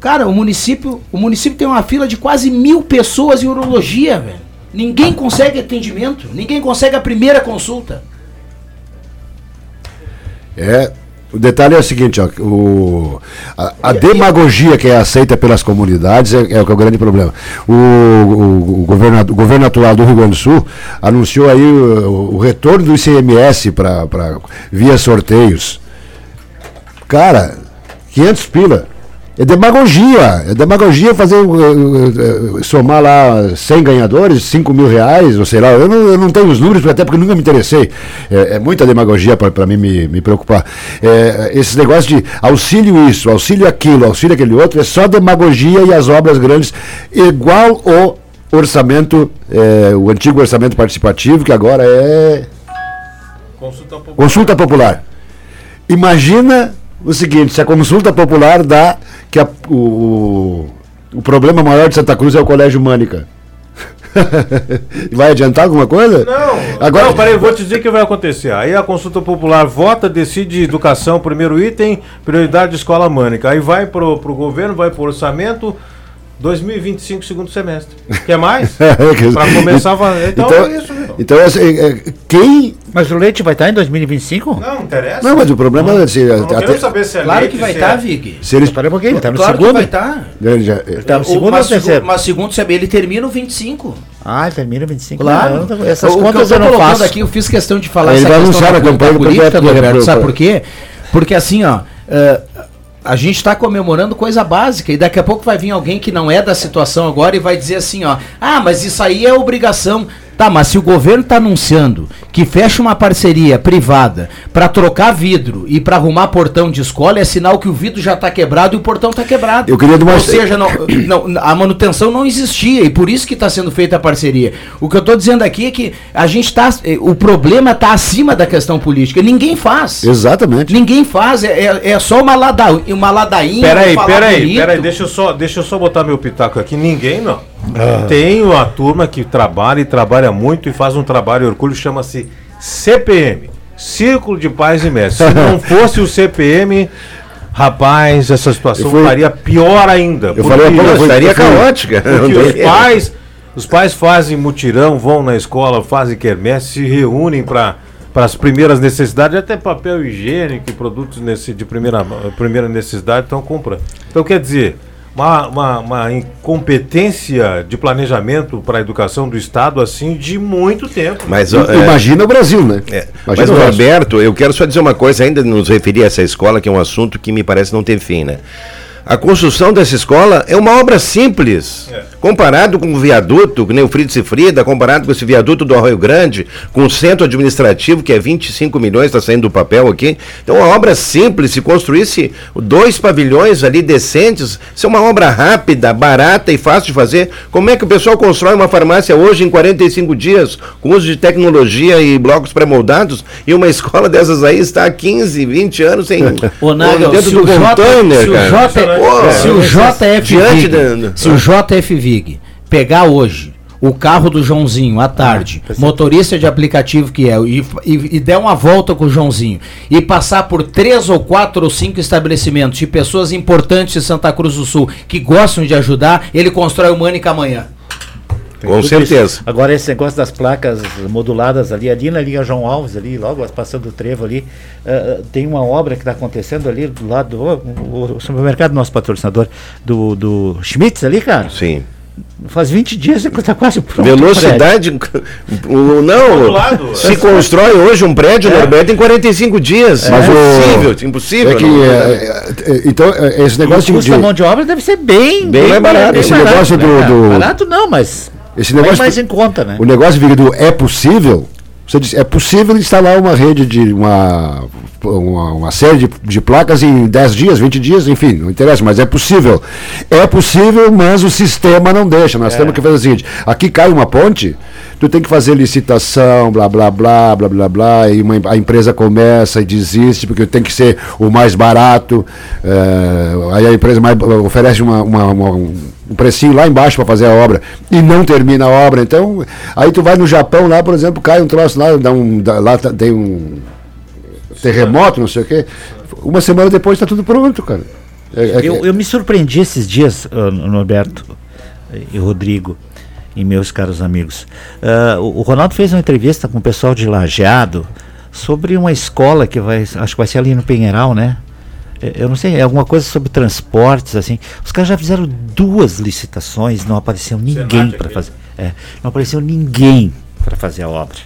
Cara, o município, o município tem uma fila de quase mil pessoas em urologia, velho. Ninguém consegue atendimento, ninguém consegue a primeira consulta. É, o detalhe é o seguinte, ó, o, a, a demagogia que é aceita pelas comunidades é, é o é o grande problema. O, o, o, governador, o governo atual do Rio Grande do Sul anunciou aí o, o retorno do ICMS para via sorteios. Cara, 500 pila. É demagogia. É demagogia fazer uh, uh, uh, somar lá 100 ganhadores, 5 mil reais, ou sei lá. Eu não, eu não tenho os números, até porque nunca me interessei. É, é muita demagogia para mim me, me preocupar. É, esses negócios de auxílio isso, auxílio aquilo, auxílio aquele outro, é só demagogia e as obras grandes, igual o orçamento, é, o antigo orçamento participativo, que agora é Consulta popular. Consulta popular. Imagina o seguinte, se a consulta popular dá que a- o, o, problema maior de Santa Cruz é o Colégio Mânica. Vai adiantar alguma coisa? Não, Agora, não, peraí, vou te dizer o que vai acontecer. Aí a consulta popular vota, decide educação, primeiro item, prioridade de escola mânica. Aí vai pro, pro governo, vai pro orçamento, 2025, segundo semestre. Quer mais? Pra começar a fazer. Então, Então, é isso, meu. então assim, é, quem. Mas o leite vai estar em 2025? Não, não interessa. Não, mas o problema é se, Não até- saber se é Claro leite, que vai estar, é- Vig. se um pouquinho, ele tá no Claro que segundo. vai estar. ele já- Tá no segundo ou mas, terceiro? segu- mas segundo saber, ele termina o 25. Ah, ele termina 25. Claro. Não, essas O- contas tô eu não colocando faço. aqui, eu fiz questão de falar Ele essa vai questão anunciar da, a campanha da do política, de Roberto, sabe por quê? Porque assim, ó, eh, a gente está comemorando coisa básica e daqui a pouco vai vir alguém que não é da situação agora e vai dizer assim, ó, ah, mas isso aí é obrigação. Tá, mas se o governo está anunciando que fecha uma parceria privada para trocar vidro e para arrumar portão de escola, é sinal que o vidro já está quebrado e o portão está quebrado. Eu queria de uma- Ou seja, não, não, a manutenção não existia e por isso que está sendo feita a parceria. O que eu estou dizendo aqui é que a gente está. O problema está acima da questão política. Ninguém faz. Exatamente. Ninguém faz. É, é, é só uma, lada, uma ladainha. Peraí, peraí, peraí, deixa eu, só, deixa eu só botar meu pitaco aqui. Ninguém não. Tem uma turma que trabalha e trabalha muito e faz um trabalho orgulho, chama-se CPM Círculo de Pais e Mestres. Se não fosse o CPM, rapaz, essa situação fui- estaria pior ainda. Eu falei estaria caótica. Porque os pais, os pais fazem mutirão, vão na escola, fazem quermesse, se reúnem para para as primeiras necessidades, até papel higiênico e produtos nesse, de primeira, primeira necessidade estão comprando. Então, quer dizer, uma, uma, uma incompetência de planejamento para a educação do Estado, assim, de muito tempo. Mas, é, Imagina o Brasil, né? É, mas. Roberto, eu quero só dizer uma coisa, ainda nos referir a essa escola, que é um assunto que me parece não ter fim, né? A construção dessa escola é uma obra simples. Comparado com o viaduto, que nem o Fritz e Frida, comparado com esse viaduto do Arroio Grande, com o centro administrativo, que é 25 milhões, está saindo do papel aqui. Então, uma obra simples, se construísse dois pavilhões ali decentes, isso é uma obra rápida, barata e fácil de fazer. Como é que o pessoal constrói uma farmácia hoje em 45 dias, com uso de tecnologia e blocos pré-moldados, e uma escola dessas aí está há 15, 20 anos sem. Ô, Nagel, dentro se do o J- container, o cara. Pô, se o JF diante Vig, da- se o JF Vig pegar hoje o carro do Joãozinho à tarde, motorista de aplicativo que é, e, e- e der uma volta com o Joãozinho e passar por três ou quatro ou cinco estabelecimentos de pessoas importantes de Santa Cruz do Sul que gostam de ajudar, ele constrói o Mânica amanhã. Com Tudo certeza. isso. Agora esse negócio das placas moduladas ali, ali na linha João Alves, ali, logo passando o trevo ali, eh, tem uma obra que está acontecendo ali do lado do o, o supermercado nosso patrocinador do, do Schmitz ali, cara. Sim. Faz 20 dias que está quase pronto. Velocidade. o, não, Outro lado. se constrói hoje um prédio, Norberto, em 45 dias. Mas o- impossível, impossível. É que, é, é, é, então, é, esse E o negócio custo de, da mão de obra deve ser bem, Bem mais barato. Esse negócio do- cara? do- Barato não, mas esse negócio, mais em conta, né? o negócio do é possível, Você disse, é possível instalar uma rede de uma, uma, uma série de, de placas em 10 dias, 20 dias, enfim, não interessa, mas é possível. É possível, mas o sistema não deixa. Nós temos que fazer o seguinte: aqui cai uma ponte, tu tem que fazer licitação, blá blá blá, blá blá blá, e uma, a empresa começa e desiste, porque tem que ser o mais barato. eh, aí a empresa mais, oferece uma, uma- uma- um precinho lá embaixo para fazer a obra e não termina a obra. Então, aí tu vai no Japão lá, por exemplo, cai um troço lá, dá um, dá- lá tá- tem um terremoto, não sei o quê. Uma semana depois está tudo pronto, cara. É- é- Eu, eu me surpreendi esses dias, ah, Norberto e Rodrigo e meus caros amigos. Ah, o, Ronaldo fez uma entrevista com o pessoal de Lajeado sobre uma escola que vai, acho que vai ser ali no Penheiral, né? É, Eu não sei, é alguma coisa sobre transportes, assim. Os caras já fizeram duas licitações, não apareceu ninguém para fazer. é, não apareceu ninguém para fazer a obra.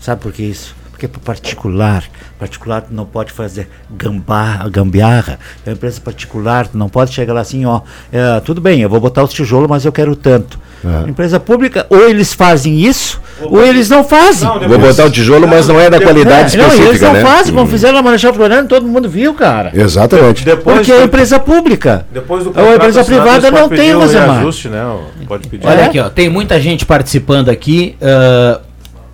Sabe por que isso? Porque é para particular. Particular não pode fazer gambá, gambiarra. É uma empresa particular, não pode chegar lá assim, ó. é, tudo bem, eu vou botar os tijolos, mas eu quero tanto. É. Empresa pública, ou eles fazem isso, ou eles não fazem. Não, Vou botar o tijolo, mas não é da qualidade É, não, eles específica, não né? fazem, como fizeram na Marechal Floriano, todo mundo viu, cara. Exatamente. Depois Porque é empresa pública. Depois do a contrato empresa privada não tem, Rosemar. né? Pode pedir. Olha É? aqui, ó, tem muita gente participando aqui. ah,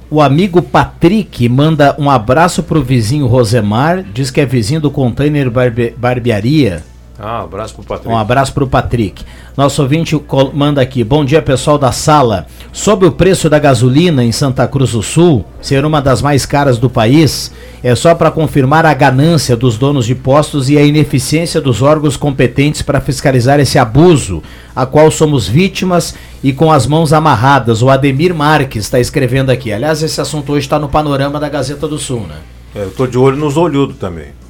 o amigo Patrick manda um abraço pro vizinho Rosemar, diz que é vizinho do Container Barbe- Barbearia. Ah, um abraço pro Patrick. Um abraço pro Patrick. Nosso ouvinte manda aqui. Bom dia, pessoal da sala. Sobre o preço da gasolina em Santa Cruz do Sul ser uma das mais caras do país, é só para confirmar a ganância dos donos de postos e a ineficiência dos órgãos competentes para fiscalizar esse abuso, a qual somos vítimas e com as mãos amarradas. O Ademir Marques está escrevendo aqui. Aliás, esse assunto hoje está no panorama da Gazeta do Sul, né? É, eu tô de olho nos olhudos também.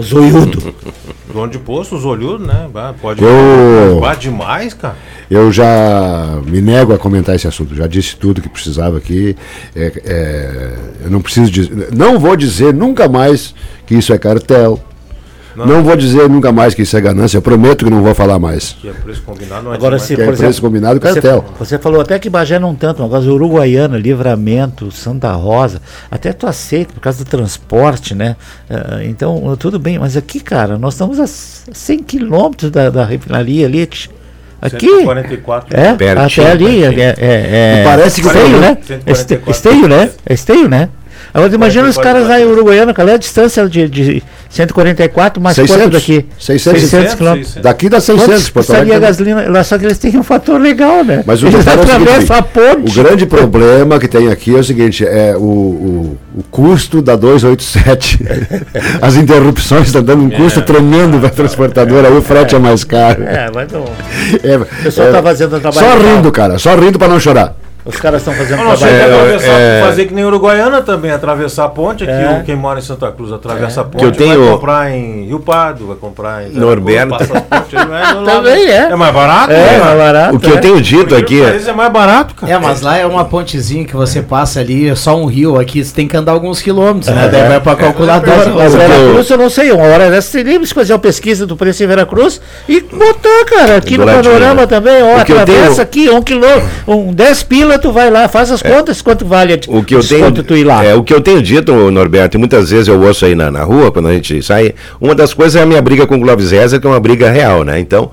Zoiudo. Dono de posto, os olhudos, né? Pode. Eu- demais, cara. Eu já me nego a comentar esse assunto. Já disse tudo que precisava aqui. É, é, eu não preciso dizer. Não vou dizer nunca mais que isso é cartel. Não, vou dizer nunca mais que isso é ganância. Eu prometo que não vou falar mais. Que é preço combinado, não é Agora, se, é por preço exemplo, combinado você, cartel. você falou até que Bagé não tanto, mas Uruguaiana, Livramento, Santa Rosa, até tu aceita por causa do transporte, né? Ah, então, tudo bem, mas aqui, cara, nós estamos a 100 quilômetros da, da refinaria ali. Aqui. 144. É, Pertinho, até ali. É, é, é, parece que esteio, né? É este- 144 Esteio, né? É esteio, né? Agora imagina os 44 caras lá em Uruguaiana, qual é a distância de, de 144 mais 600, quanto daqui? 600, 600 quilômetros. 600. Daqui dá 600, Quanto Porto custaria a Alegre. gasolina? Lá só que eles têm um fator legal, né? Mas o eles é atravessam a ponte. O grande problema que tem aqui é o seguinte, é o, o, o custo da 287. As interrupções estão dando um custo tremendo para a transportadora, aí o frete é mais caro. É, mas não. É, O pessoal tá fazendo o trabalho Só legal. rindo, cara, só rindo para não chorar. Os caras estão fazendo Não, trabalho. É, atravessar, é. fazer que nem Uruguaiana também, atravessar a ponte. Aqui, É. quem mora em Santa Cruz atravessa a ponte, Que eu tenho- vai comprar em Rio Pardo, vai comprar em Norberto. Também é. É mais barato? É, né? mais barato. O que eu é. tenho dito aqui é. é mais barato, cara. É, mas lá é uma pontezinha que você passa ali, é só um rio aqui, você tem que andar alguns quilômetros, né? Daí vai pra calculadora. Mas Veracruz eu não sei, uma hora dessa teríamos que fazer uma pesquisa do preço em Veracruz e botar, cara, aqui no panorama né? também, ó, atravessa tenho- aqui, um quilômetro, um 10 pila, tu vai lá, faz as contas, quanto vale a O que eu tenho, tu ir lá. é, o que eu tenho dito, Norberto, e muitas vezes eu ouço aí na, na rua, quando a gente sai, uma das coisas é a minha briga com o Clóvis Rezer, que é uma briga real, né? Então,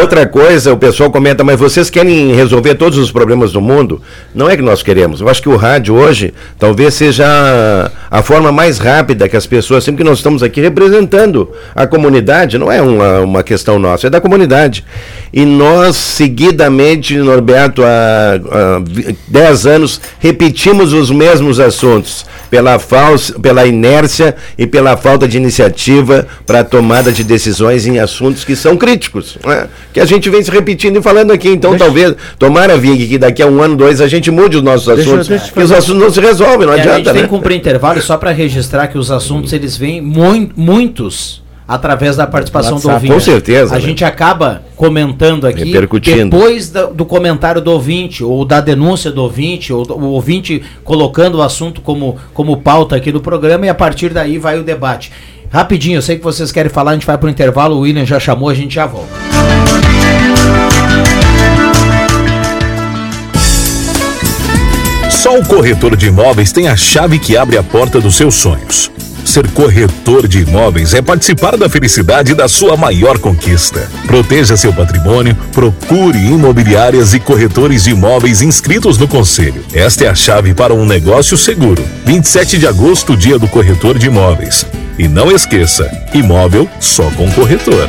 outra coisa, o pessoal comenta, mas vocês querem resolver todos os problemas do mundo? Não é que nós queremos. Eu acho que o rádio hoje talvez seja a, a forma mais rápida que as pessoas, sempre que nós estamos aqui representando a comunidade, não é uma, uma questão nossa, é da comunidade. E nós, seguidamente, Norberto, há, há 10 anos, repetimos os mesmos assuntos, pela, falsa, pela inércia e pela falta de iniciativa para a tomada de decisões em assuntos que são críticos, né? que a gente vem se repetindo e falando aqui. Então, talvez, tomara, Vig, que daqui a um ano, dois, a gente mude os nossos Deixa assuntos, deixa os assuntos não se resolvem, não E a gente adianta, tem né? que cumprir intervalo só para registrar que os assuntos eles vêm mui- muitos através da participação do WhatsApp. ouvinte. Com certeza, A né? gente acaba comentando aqui depois da- do comentário do ouvinte, ou da denúncia do ouvinte, ou do- o ouvinte colocando o assunto como, como pauta aqui do programa, e a partir daí vai o debate. Rapidinho, eu sei que vocês querem falar, a gente vai pro intervalo, o William já chamou, a gente já volta. Só o corretor de imóveis tem a chave que abre a porta dos seus sonhos. Ser corretor de imóveis é participar da felicidade da sua maior conquista. Proteja seu patrimônio, procure imobiliárias e corretores de imóveis inscritos no conselho. Esta é a chave para um negócio seguro. 27 de agosto, dia do corretor de imóveis. E não esqueça, imóvel só com corretor.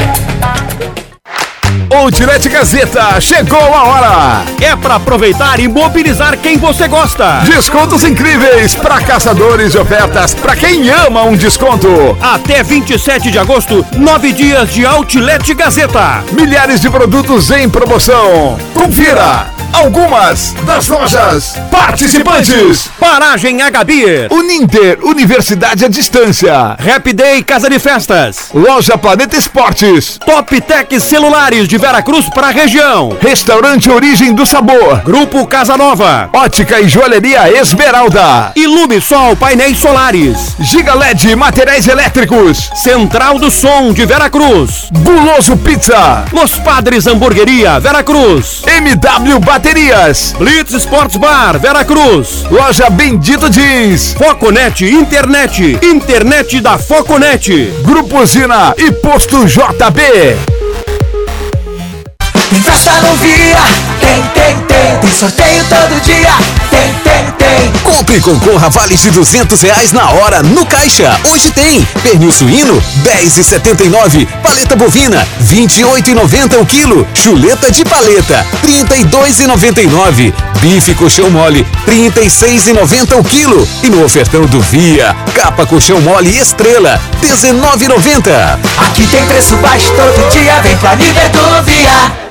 Outlet Gazeta, chegou a hora! É para aproveitar e mobilizar quem você gosta. Descontos incríveis para caçadores de ofertas, para quem ama um desconto. Até 27 de agosto, nove dias de Outlet Gazeta. Milhares de produtos em promoção. Confira! Algumas das lojas participantes. Paragem H-Beer. Uninter, Universidade à Distância. Rap Day Casa de Festas. Loja Planeta Esportes. Top Tech Celulares de Veracruz para a região. Restaurante Origem do Sabor. Grupo Casa Nova. Ótica e Joalheria Esmeralda. Ilume Sol Painéis Solares. Giga LED Materiais Elétricos. Central do Som de Veracruz. Guloso Pizza. Los Padres Hamburgueria Veracruz. MW Bateria baterias. Blitz Sports Bar, Vera Cruz. Loja Bendito Jeans. Foconet Internet. Internet da Foconet. Grupo Zina e Posto JB. Festa no Via, tem, tem, tem. Tem sorteio todo dia, tem, tem, tem. Compre e concorra a vales de 200 reais na hora no Caixa. Hoje tem pernil suíno 10,79, paleta bovina 28,90 o quilo, chuleta de paleta 32,99, bife colchão mole 36,90 o quilo e no ofertão do Via, capa colchão mole estrela 19,90. Aqui tem preço baixo todo dia, vem pra nível do Via.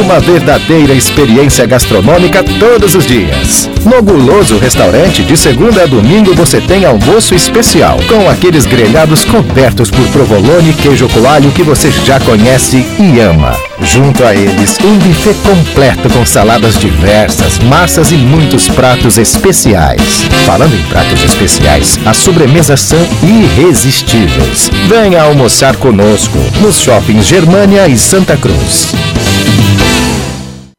Uma verdadeira experiência gastronômica todos os dias. No Guloso Restaurante, de segunda a domingo, você tem almoço especial, com aqueles grelhados cobertos por provolone queijo coalho que você já conhece e ama. Junto a eles, um buffet completo com saladas diversas, massas e muitos pratos especiais. Falando em pratos especiais, as sobremesas são irresistíveis. Venha almoçar conosco nos shoppings Germânia e Santa Cruz.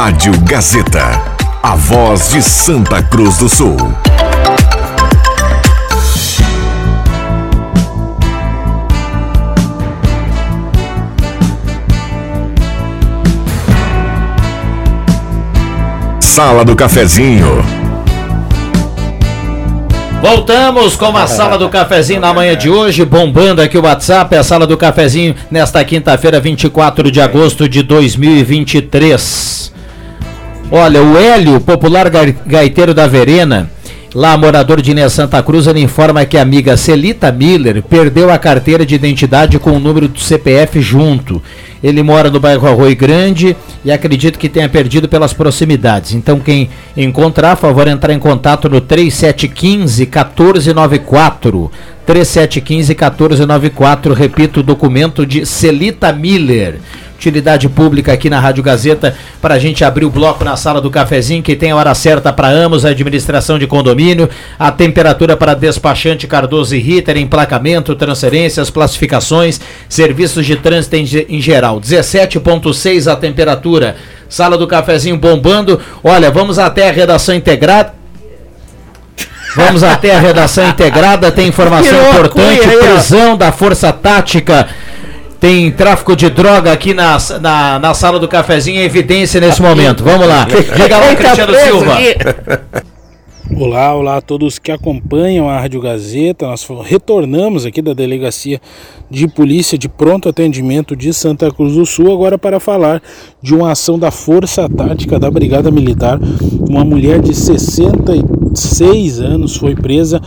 Rádio Gazeta, a voz de Santa Cruz do Sul. Sala do Cafezinho. Voltamos com a sala do cafezinho na manhã de hoje, bombando aqui o WhatsApp, a sala do cafezinho nesta quinta-feira, 24 de agosto de 2023. Olha, o Hélio, popular gaiteiro da Verena, lá morador de Inês Santa Cruz, ele informa que a amiga Celita Miller perdeu a carteira de identidade com o número do CPF junto. Ele mora no bairro Arroio Grande e acredito que tenha perdido pelas proximidades. Então, quem encontrar, favor entrar em contato no 3715 1494. 3715 1494, repito, documento de Celita Miller. Utilidade pública aqui na Rádio Gazeta para a gente abrir o bloco na sala do cafezinho, que tem a hora certa para Amos, a administração de condomínio, a temperatura para despachante Cardoso e Ritter, emplacamento, transferências, classificações, serviços de trânsito em, ge- em geral. 17,6 a temperatura. Sala do cafezinho bombando. Olha, vamos até a redação integrada. Vamos até a redação integrada, tem informação importante, prisão da Força Tática. Tem tráfico de droga aqui na, na, na sala do cafezinho em evidência nesse momento. Vamos lá. Diga lá, Cristiano Silva. Olá, olá a todos que acompanham a Rádio Gazeta. Nós retornamos aqui da Delegacia de Polícia de Pronto Atendimento de Santa Cruz do Sul, agora para falar de uma ação da Força Tática da Brigada Militar. Uma mulher de 66 anos foi presa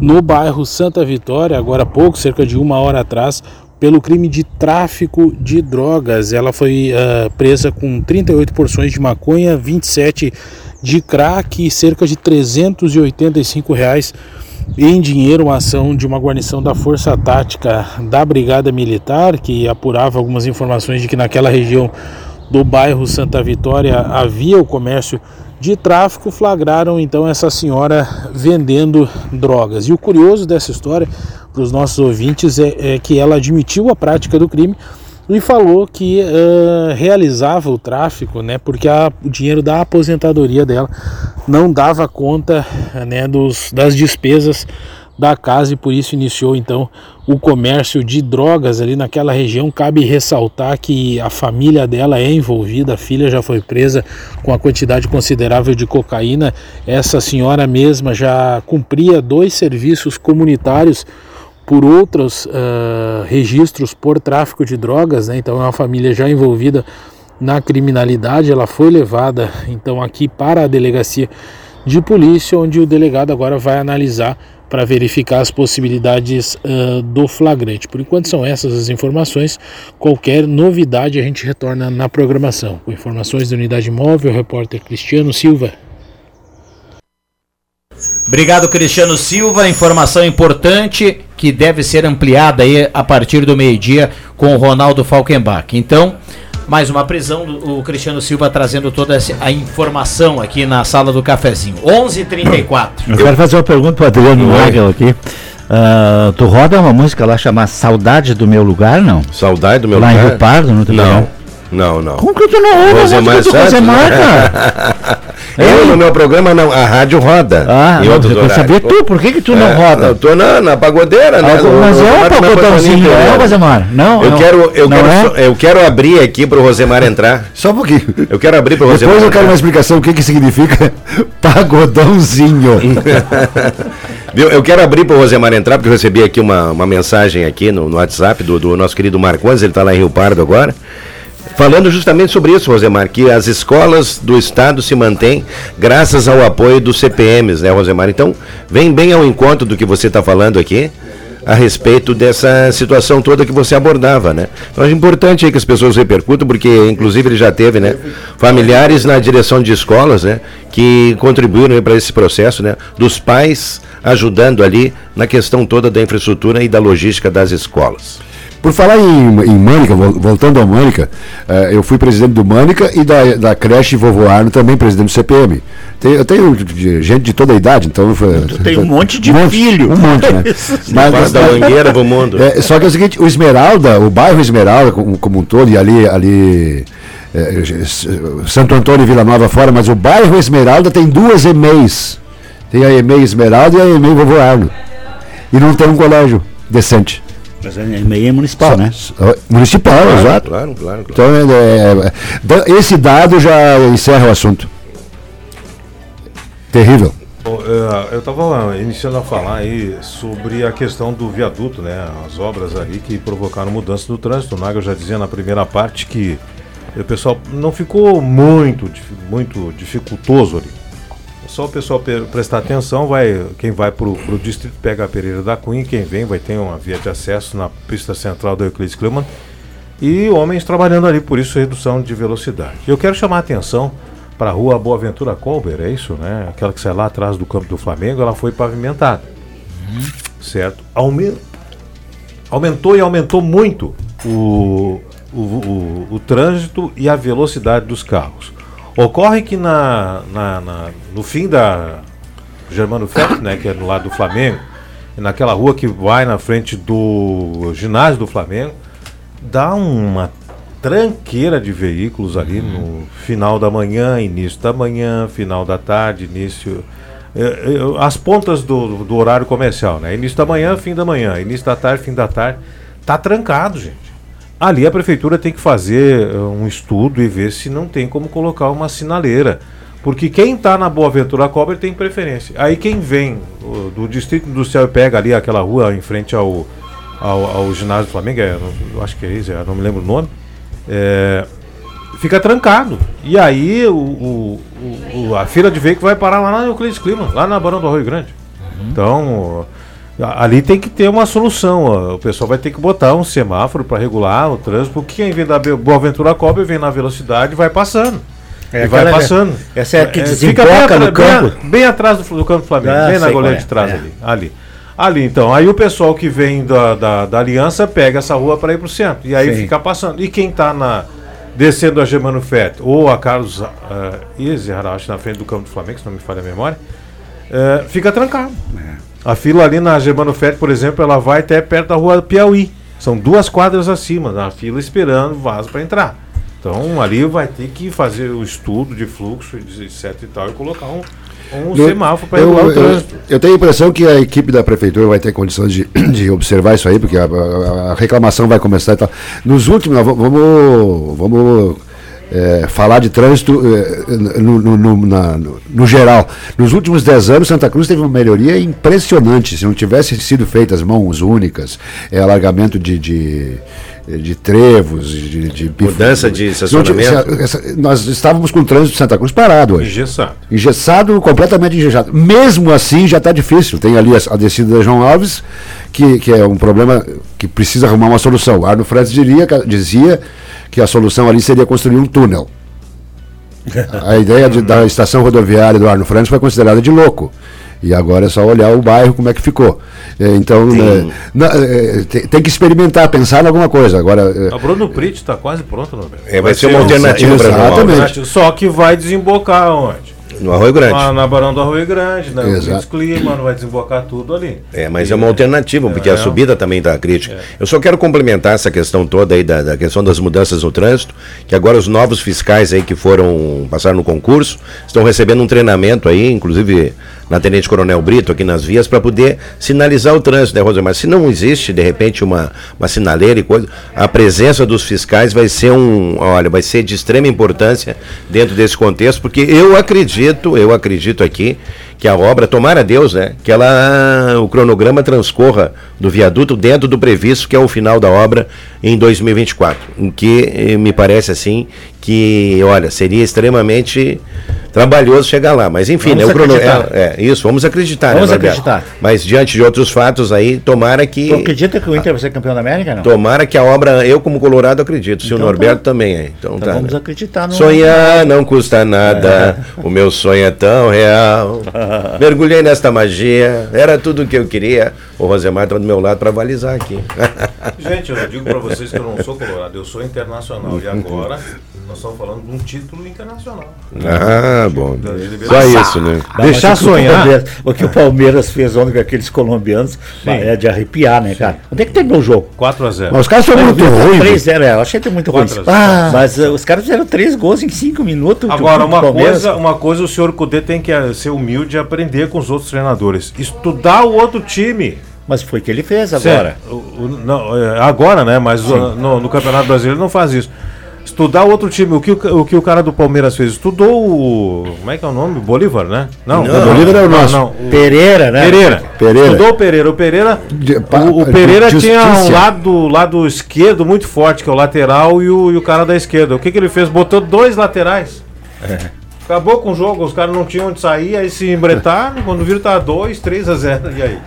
no bairro Santa Vitória, agora há pouco, cerca de uma hora atrás, pelo crime de tráfico de drogas. Ela foi ah, presa com 38 porções de maconha, 27 de crack e cerca de 385 reais em dinheiro, uma ação de uma guarnição da Força Tática da Brigada Militar, que apurava algumas informações de que naquela região do bairro Santa Vitória havia o comércio de tráfico, flagraram então essa senhora vendendo drogas. E o curioso dessa história para os nossos ouvintes é, é que ela admitiu a prática do crime e falou que ah, realizava o tráfico, né, porque a- o dinheiro da aposentadoria dela não dava conta né, dos, das despesas da casa e por isso iniciou então o comércio de drogas ali naquela região. Cabe ressaltar que a família dela é envolvida, a filha já foi presa com a quantidade considerável de cocaína. Essa senhora mesma já cumpria dois serviços comunitários por outros ah, registros por tráfico de drogas, né? então é uma família já envolvida na criminalidade. Ela foi levada então aqui para a delegacia de polícia, onde o delegado agora vai analisar para verificar as possibilidades ah, do flagrante. Por enquanto são essas as informações. Qualquer novidade a gente retorna na programação. Com informações da unidade móvel, o repórter Cristiano Silva. Obrigado, Cristiano Silva. Informação importante que deve ser ampliada aí a partir do meio-dia com o Ronaldo Falkenbach. Então, mais uma prisão do o Cristiano Silva trazendo toda essa, a informação aqui na sala do cafezinho. 11:34. Eu quero fazer uma pergunta pro Adriano Nagel aqui. Ah, tu roda uma música lá chamada Saudade do Meu Lugar, não? Saudade do meu lá lugar? em Rio Pardo, não tem Não. Não, não. Como que tu não ouve a música do? Rosemar, cara? Eu, no meu programa, não. A rádio roda. Ah, em outros eu quero saber tu, por que que tu não roda? Eu tô na, na pagodeira, né? Algo- No- mas no- é um na pagodãozinho, é? Rosemar? Não, Eu não. quero, eu, Não quero, é? só- eu quero abrir aqui pro Rosemar entrar. Só um pouquinho. Eu quero abrir pro Rosemar. Depois eu quero uma explicação o que, que significa pagodãozinho. Viu? Eu quero abrir para o Rosemar entrar, porque eu recebi aqui uma, uma mensagem aqui no, no WhatsApp do, do nosso querido Marcondes, ele está lá em Rio Pardo agora, falando justamente sobre isso, Rosemar, que as escolas do Estado se mantêm graças ao apoio dos CPMs, né, Rosemar? Então, vem bem ao encontro do que você está falando aqui, a respeito dessa situação toda que você abordava, né? Então é importante aí que as pessoas repercutam, porque inclusive ele já teve, né, familiares na direção de escolas, né, que contribuíram para esse processo, né, dos pais ajudando ali na questão toda da infraestrutura e da logística das escolas. Por falar em, em Mânica, vol- voltando ao Mânica, eh, eu fui presidente do Mânica e da, da creche Vovô Arno, também presidente do CPM. Tem- eu tenho gente de toda a idade, então. Tu tem um monte de filho. Um monte, né? Faz da mangueira pro mundo. É, só que é o seguinte, o Esmeralda, o bairro Esmeralda como, como um todo, e ali, ali é, Santo Antônio e Vila Nova fora, mas o bairro Esmeralda tem duas EMEIs. Tem a EMEI Esmeralda e a EMEI Vovô Arno. E não tem um colégio decente. Mas é meio municipal, né? Municipal, Claro, exato. claro, claro, claro. Então, é, é, esse dado já encerra o assunto. Terrível. Eu estava iniciando a falar aí sobre a questão do viaduto, né? As obras ali que provocaram mudança do trânsito. O Nagel já dizia na primeira parte que o pessoal não ficou muito, muito dificultoso ali. Só o pessoal pe- prestar atenção, vai, quem vai para o distrito pega a Pereira da Cunha, quem vem vai ter uma via de acesso na pista central do Euclides Kleman e homens trabalhando ali, por isso redução de velocidade. Eu quero chamar a atenção para a rua Boaventura Colber, é isso, né? Aquela que sai lá atrás do campo do Flamengo, ela foi pavimentada. Certo? Aumen- Aumentou e aumentou muito o, o, o, o trânsito e a velocidade dos carros. Ocorre que na, na, na- no fim da Germano Ferro, né, que é no lado do Flamengo, naquela rua que vai na frente do ginásio do Flamengo, dá uma tranqueira de veículos ali no final da manhã, início da manhã, final da tarde, início. é, é, as pontas do, do horário comercial, né? Início da manhã, fim da manhã, início da tarde, fim da tarde. Tá trancado, gente. Ali a prefeitura tem que fazer eh, um estudo e ver se não tem como colocar uma sinaleira. Porque quem está na Boa Ventura Cobra tem preferência. Aí quem vem do Distrito Industrial e pega ali aquela rua em frente ao, ao, ao ginásio do Flamengo, é, eu acho que é isso, é, não me lembro o nome, é, fica trancado. E aí o, o- o- a fila de veículos vai parar lá na Euclides Clima, lá na Barão do Arroio Grande. Então, a- ali tem que ter uma solução. ó. O pessoal vai ter que botar um semáforo para regular o trânsito, porque quem vem da Boa Ventura Cobra vem na velocidade e vai passando. É e vai passando. essa é a que fica desemboca atra- no campo? Bem, bem atrás do, do campo do Flamengo, Ah, bem na goleira é. de trás É. ali. Ali. Ali, então. Aí o pessoal que vem da, da, da Aliança pega essa rua para ir pro centro. E aí Sim. fica passando. E quem tá na, descendo a Germano Fett ou a Carlos uh, Izer, acho, na frente do campo do Flamengo, se não me falha a memória, eh, fica trancado. A fila ali na Germano Fett, por exemplo, ela vai até perto da rua Piauí. São duas quadras acima, na fila esperando o vaso para entrar. Então ali vai ter que fazer o estudo de fluxo, etc e tal, e colocar um, um Eu- semáforo para eu, regular o eu, trânsito. eu tenho a impressão que a equipe da prefeitura vai ter condições de, de observar isso aí, porque a, a- a reclamação vai começar e tal. Nos últimos, vamos, vamos é, falar de trânsito é, no, no- no- na- no- geral. Nos últimos 10 anos, Santa Cruz teve uma melhoria impressionante. Se não tivessem sido feitas mãos únicas, é, alargamento de, de, de trevos, de, de Mudança de tivesse- estacionamento. essa- nós estávamos com o trânsito de Santa Cruz parado hoje. Engessado. Engessado, completamente engessado. Mesmo assim, já está difícil. Tem ali a, a descida da João Alves, que, que é um problema que precisa arrumar uma solução. Arno Fredes diria, dizia que a solução ali seria construir um túnel. A ideia de- da estação rodoviária do Arno Francis foi considerada de louco. E agora é só olhar o bairro como é que ficou. É, então, Tem- né, na- é, tem, tem que experimentar, pensar em alguma coisa. Agora, é, A Bruno Prit está quase pronto. É, vai ser uma alternativa. Exatamente. Só que vai desembocar onde? No Arroio Grande. Na, na Barão do Arroio Grande, na Exato. Clima, vai desembocar tudo ali. É, mas é uma alternativa, porque É. a subida também está crítica. Eu só quero complementar essa questão toda aí da, da questão das mudanças no trânsito, que agora os novos fiscais aí que foram passaram no concurso estão recebendo um treinamento aí, inclusive na Tenente Coronel Brito, aqui nas vias, para poder sinalizar o trânsito, né, Rosa? Mas se não existe, de repente, uma, uma sinaleira e coisa, a presença dos fiscais vai ser um, olha, vai ser de extrema importância dentro desse contexto, porque eu acredito, eu acredito aqui, que a obra, tomara Deus, né, que ela, o cronograma transcorra do viaduto dentro do previsto, que é o final da obra em 2024, em que eh, me parece assim que, olha, seria extremamente trabalhoso chegar lá, mas enfim, Vamos né, o crono- é, é, isso, vamos acreditar, Vamos né, acreditar. Mas diante de outros fatos aí, tomara que Tu acredita que o Inter vai ser campeão da América? Não? tomara que a obra, eu como colorado acredito, se o Então Norberto tá. também é. Então, Então tá, vamos né? acreditar no. Sonhar não custa nada, o meu sonho é tão real. Mergulhei nesta magia, era tudo o que eu queria. O Rosemar está do meu lado para avalizar aqui. Gente, eu digo para vocês que eu não sou colorado, eu sou internacional. E agora nós estamos falando de um título internacional. Ah, bom. De Só liberação. isso, né? Não, Deixar mas o que o sonhar. Que o Palmeiras fez ontem com aqueles colombianos bah, é de arrepiar, né, cara? Onde é que terminou o jogo? 4x0. Mas os caras foram muito ruins. 3-0, é, eu achei que muito ruim. 4 a 0. Ah, mas uh, os caras fizeram três gols em cinco minutos. Agora, uma coisa, uma coisa o senhor Cudê tem que eh, ser humilde e aprender com os outros treinadores. Estudar o outro time. Mas foi o que ele fez agora. Certo. O- o- não, é, agora, né? Mas o- no, no Campeonato Brasileiro não faz isso. Estudar o outro time. O que o, o que o cara do Palmeiras fez? Estudou o. Como é que é o nome? Bolívar, né? Não, Bolívar é o nosso. o- Pereira, né? Pereira. Pereira. Estudou o Pereira. O Pereira, De- pa- o, o Pereira tinha um lado, lado esquerdo muito forte, que é o lateral, e o, e o cara da esquerda. O que, que ele fez? Botou dois laterais. Acabou com o jogo, os caras não tinham onde sair, aí se embretaram, quando viram tá 2, 3 a 0. E aí?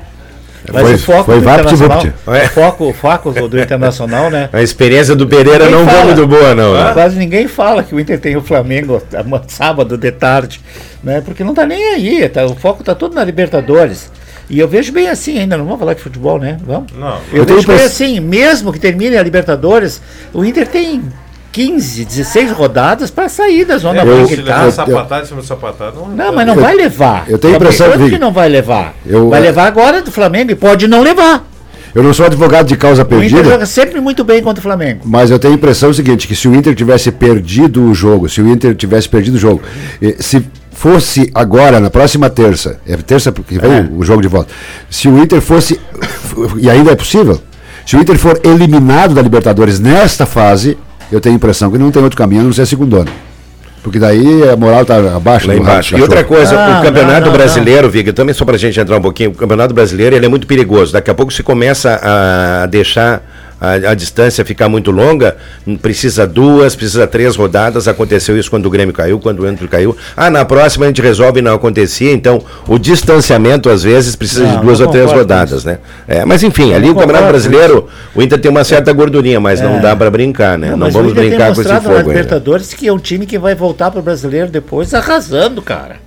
Mas Foi- o foco foi do vapt Internacional, vupt. o foco, o foco do Internacional, né? A experiência do Pereira Ninguém não foi fala. muito boa, não. né? Quase ninguém fala que o Inter tem o Flamengo sábado de tarde, né? Porque não tá nem aí, tá, o foco tá todo na Libertadores. E eu vejo bem assim ainda, não vamos falar de futebol, né? Vamos? Não. Eu, Eu vejo bem assim, mesmo que termine a Libertadores, o Inter tem 15, 16 rodadas para sair da zona É, branca se e tal. sapatada sapatada. Não, Não, mas não vai levar. eu tenho a impressão, que não vai levar. eu- vai levar agora do Flamengo e pode não levar. Eu não sou advogado de causa O Inter perdida. joga sempre muito bem contra o Flamengo. Mas eu tenho a impressão seguinte, que se o Inter tivesse perdido o jogo, se o Inter tivesse perdido o jogo, se fosse agora, na próxima terça, é terça porque vem É. o jogo de volta, se o Inter fosse, e ainda é possível, se o Inter for eliminado da Libertadores nesta fase, eu tenho a impressão que não tem outro caminho a não ser a segunda. Porque daí a moral está abaixo Lá do embaixo. E outra coisa, Ah, o Campeonato não, não, Brasileiro, Viga, também só pra gente entrar um pouquinho, o Campeonato Brasileiro ele é muito perigoso. Daqui a pouco se começa a deixar a, a distância ficar muito longa, precisa duas, precisa três rodadas. Aconteceu isso quando o Grêmio caiu, quando o Inter caiu. Ah, na próxima a gente resolve e não acontecia. Então, o distanciamento, às vezes, precisa Não, de duas não ou três rodadas, né? É, mas enfim, ali não o Campeonato Brasileiro, o Inter tem uma certa gordurinha, mas não É. dá pra brincar, né? Não, mas o vamos brincar com esse fogo? Libertadores que é um time que vai voltar pro brasileiro depois arrasando, cara.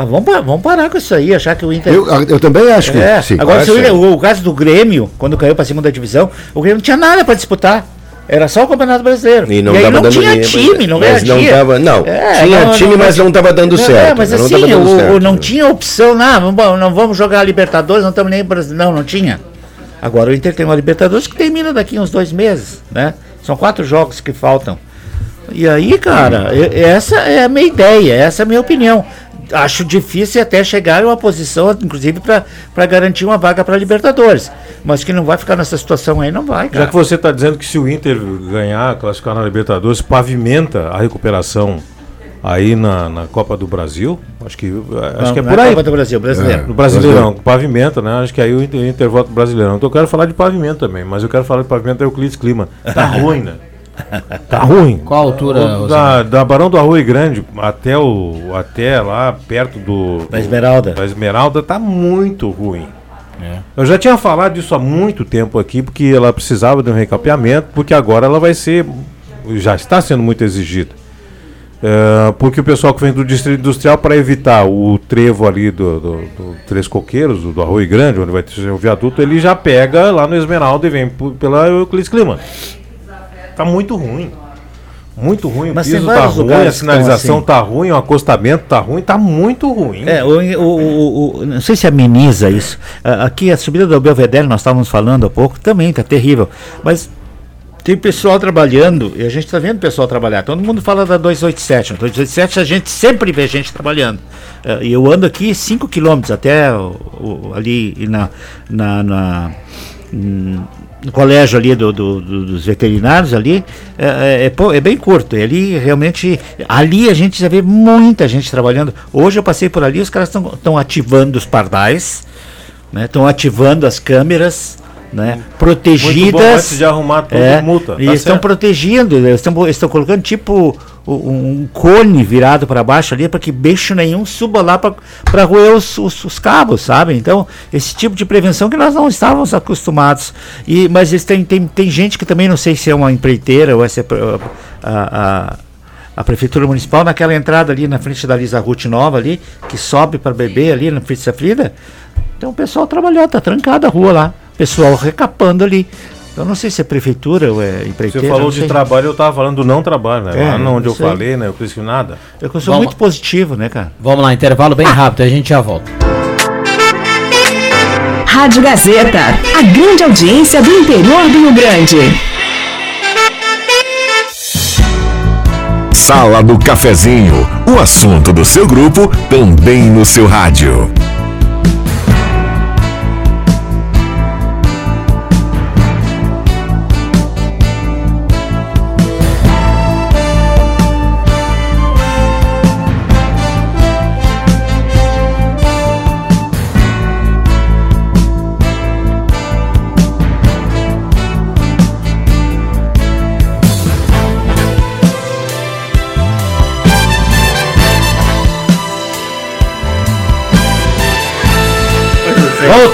Ah, vamos, vamos parar com isso aí, achar que o Inter. Eu, eu também acho que É, sim. agora se o. Inter- o, o caso do Grêmio, quando caiu pra segunda divisão, o Grêmio não tinha nada pra disputar. Era só o Campeonato Brasileiro. E não aí tava não tinha time, não mas ganhava não tava- não, tinha time, mas não tava dando É, certo, mas não assim, dando o- certo. não tinha opção, não, não, vamos- não vamos jogar a Libertadores, não estamos nem. Não, não tinha. Agora o Inter tem uma Libertadores que termina daqui uns dois meses, né? São quatro jogos que faltam. E aí, cara, e- essa é a minha ideia, essa é a minha opinião. Acho difícil até chegar a uma posição, inclusive, para garantir uma vaga para Libertadores. Mas que não vai ficar nessa situação aí, não vai, cara. Já que você está dizendo que se o Inter ganhar, classificar na Libertadores, pavimenta a recuperação aí na, na Copa do Brasil, acho que, acho Não, que é não por é aí. Copa do Brasil, brasileiro. No Brasileirão, pavimenta, né? Acho que aí o Inter, o Inter volta Brasileirão. Então eu quero falar de pavimento também, mas eu quero falar de pavimento da Euclides Clima. Tá ruim, né? Tá ruim. Qual altura, O- Da, da Barão do Arroio Grande até, o, até lá perto do. Da Esmeralda. Da Esmeralda tá muito ruim. Eu já tinha falado disso há muito tempo aqui, porque ela precisava de um recapeamento, porque agora ela vai ser. Já está sendo muito exigida. É, porque o pessoal que vem do distrito industrial, para evitar o trevo ali do, do, do Três Coqueiros, do, do Arroio Grande, onde vai ter o viaduto, ele já pega lá no Esmeralda e vem pela Euclides Clima. Tá muito ruim. Muito ruim, Mas o piso tá ruim, a sinalização assim. tá ruim, o acostamento tá ruim, tá muito ruim. É, o, o- o- não sei se ameniza isso. Aqui a subida do Belvedere, nós estávamos falando há pouco, também está terrível. Mas tem pessoal trabalhando, e a gente está vendo o pessoal trabalhar. Todo mundo fala da 287. Na 287 a gente sempre vê gente trabalhando. Ah, E eu ando aqui 5 quilômetros até ali na, na, na- hum, no colégio ali do, do- do- dos veterinários ali é, é- é é bem curto. E ali realmente ali a gente já vê muita gente trabalhando. Hoje eu passei por ali, os caras estão ativando os pardais, né? Estão ativando as câmeras. Né, protegidas antes de arrumar tudo, é, multa, e tá estão certo. protegendo estão estão colocando tipo um, um cone virado para baixo ali para que bicho nenhum suba lá para roer os, os, os cabos, sabe? Então, esse tipo de prevenção que nós não estávamos acostumados. E, mas eles têm, tem, tem gente que também não sei se é uma empreiteira ou essa é a, a, a Prefeitura Municipal, naquela entrada ali na frente da Lisa Ruth Nova ali, que sobe para beber ali na frente da Frida. Então o pessoal trabalhou, tá trancada a rua lá. Pessoal recapando ali. Eu não sei se é prefeitura ou é empreiteira. Você falou não de sei. trabalho, eu tava falando do não trabalho, né? É, Lá onde eu aí. falei, né? Eu disse que nada. Eu sou Vamos- muito positivo, né, cara? Vamos lá, intervalo bem rápido, a gente já volta. Rádio Gazeta, a grande audiência do interior do Rio Grande. Sala do Cafezinho, o assunto do seu grupo também no seu rádio.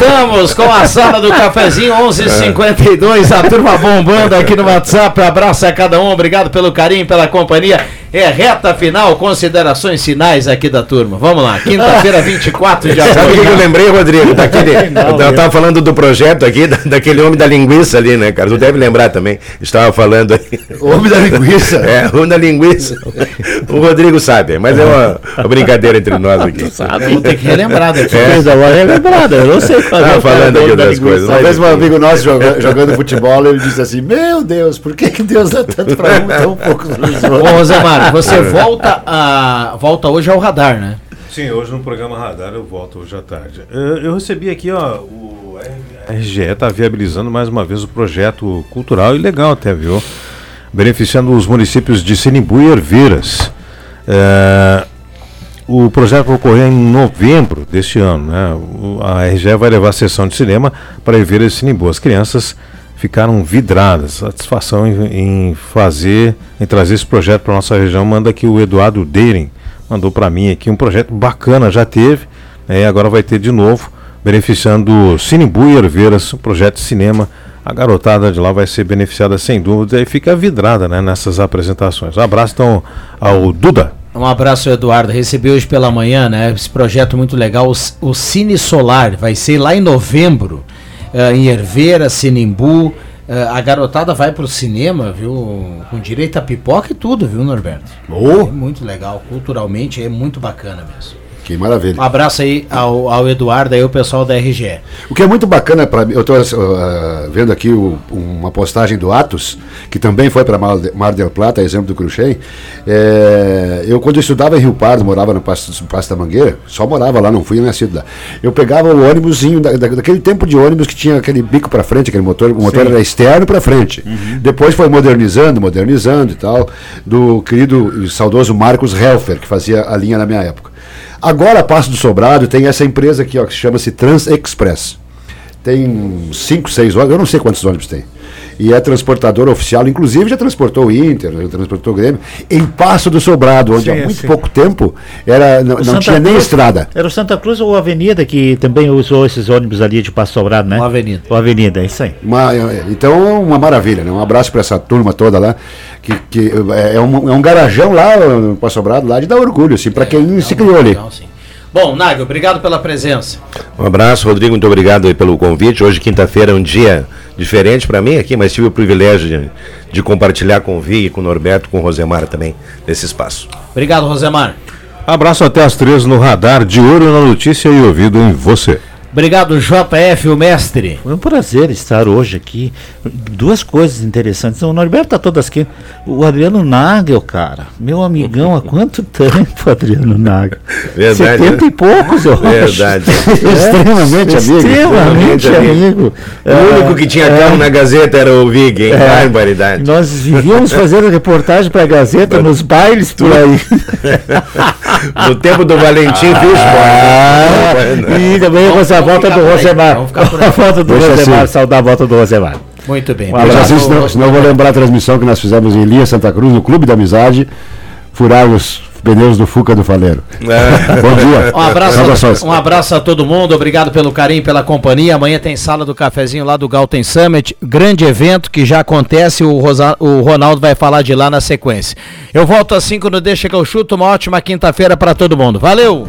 Voltamos com a sala do cafezinho 11:52, a turma bombando aqui no WhatsApp. Abraço a cada um, obrigado pelo carinho, pela companhia. É reta final, considerações finais aqui da turma. Vamos lá, quinta-feira, 24 de Sabe o que agosto. eu lembrei, Rodrigo? Daquele, eu eu- tava falando do projeto aqui, da- daquele homem da linguiça ali, né, cara? Tu deve lembrar também. Estava falando aí. Homem da linguiça? É, o homem da linguiça. O Rodrigo sabe, mas é uma, uma brincadeira entre nós aqui. Sabe, vou ter que relembrar depois. É. Coisa boa relembrada, eu não sei fazer. Tava o cara falando do aqui homem da outras linguiça. coisas. Uma vez um amigo nosso joga- jogando futebol, ele disse assim: Meu Deus, por que, que Deus dá tanto pra um e tão pouco para os outros? Ô, Rosemar, você volta, a, volta hoje ao radar, né? Sim, hoje no programa Radar eu volto hoje à tarde. Eh, Eu recebi aqui, ó, o RGE está viabilizando mais uma vez o projeto cultural e legal até, viu? Beneficiando os municípios de Sinimbu e Herveiras. Eh, o projeto vai ocorrer em novembro deste ano, né? A RGE vai levar a sessão de cinema para Herveiras e Sinimbu. As crianças ficaram vidradas. Satisfação em, em fazer, em trazer esse projeto para nossa região. Manda aqui o Eduardo Deiren, mandou para mim aqui um projeto bacana, já teve, né, agora vai ter de novo, beneficiando Sinimbu e Herveiras, um projeto de cinema. A garotada de lá vai ser beneficiada sem dúvida e fica vidrada né, nessas apresentações. Um abraço então ao Duda. Um abraço, Eduardo. Recebi hoje pela manhã, né? Esse projeto muito legal, o, Cine Solar. Vai ser lá em novembro, em Herveira, Sinimbu. Eh, a garotada vai pro cinema, viu? Com direito a pipoca e tudo, viu, Norberto? Oh. É muito legal. Culturalmente é muito bacana mesmo. Que maravilha. Um abraço aí ao, ao Eduardo e o pessoal da RGE. O que é muito bacana para mim, eu estou vendo aqui o- uma postagem do Atos, que também foi para Mar, del Plata, exemplo do Cruxem. É, eu, quando eu estudava em Rio Pardo, morava no Passo, Passo da Mangueira, só morava lá, não fui nascido lá. Eu pegava o ônibusinho, da, da- daquele tempo de ônibus que tinha aquele bico para frente, aquele motor, o motor Sim. era externo para frente. Depois foi modernizando, modernizando e tal, do querido e saudoso Marcos Helfer, que fazia a linha na minha época. Agora, a Passo do Sobrado tem essa empresa aqui, ó, que chama-se Trans Express. Tem cinco, seis ônibus, eu não sei quantos ônibus tem. E é transportador oficial, inclusive já transportou o Inter, já transportou o Grêmio, em Passo do Sobrado, onde Sim, há muito sim. pouco tempo era, não, não tinha nem Cruz- estrada. Era o Santa Cruz ou a Avenida que também usou esses ônibus ali de Passo Sobrado, né? O Avenida. O Avenida, é isso aí. Uma- é, então, uma maravilha, né? Um abraço para essa turma toda lá, que, que é, é um, é um garajão lá no Passo Sobrado, lá de dar orgulho, assim, para quem se criou ali. Bom, Nagel, obrigado pela presença. Um abraço, Rodrigo, muito obrigado aí pelo convite. Hoje, quinta-feira, é um dia diferente para mim aqui, mas tive o privilégio de, de compartilhar com o Vig, com o Norberto, com o Rosemar também, nesse espaço. Obrigado, Rosemar. Abraço até as três no radar, de olho na notícia e ouvido em você. Obrigado, JF, o mestre. Foi um prazer estar hoje aqui. Duas coisas interessantes. O Norberto tá todas aqui. O Adriano Nagel, cara. Meu amigão há quanto tempo, Adriano Nagel? Verdade, 70 né? e poucos, eu acho. Verdade. Extremamente amigo. Extremamente Extremamente amigo. O único que tinha carro na Gazeta era o Vig, hein? É. Barbaridade. Nós vivíamos fazendo reportagem para a Gazeta nos bailes por aí. No tempo do Valentim Ah, Fisch, e também a volta do Rosemar. A volta do Deixa Rosemar, assim. saudar a volta do Rosemar. Muito bem. Um abraço, senão, senão eu vou lembrar a transmissão que nós fizemos em Lia, Santa Cruz, no Clube da Amizade, furar os pneus do Fuca do Faleiro. Bom dia. Um abraço, Saudações. um abraço a todo mundo, obrigado pelo carinho, pela companhia. Amanhã tem sala do cafezinho lá do Galten Summit, grande evento que já acontece, o, Rosa- o Ronaldo vai falar de lá na sequência. Eu volto às 5 no Deixa que eu chuto, uma ótima quinta-feira para todo mundo. Valeu!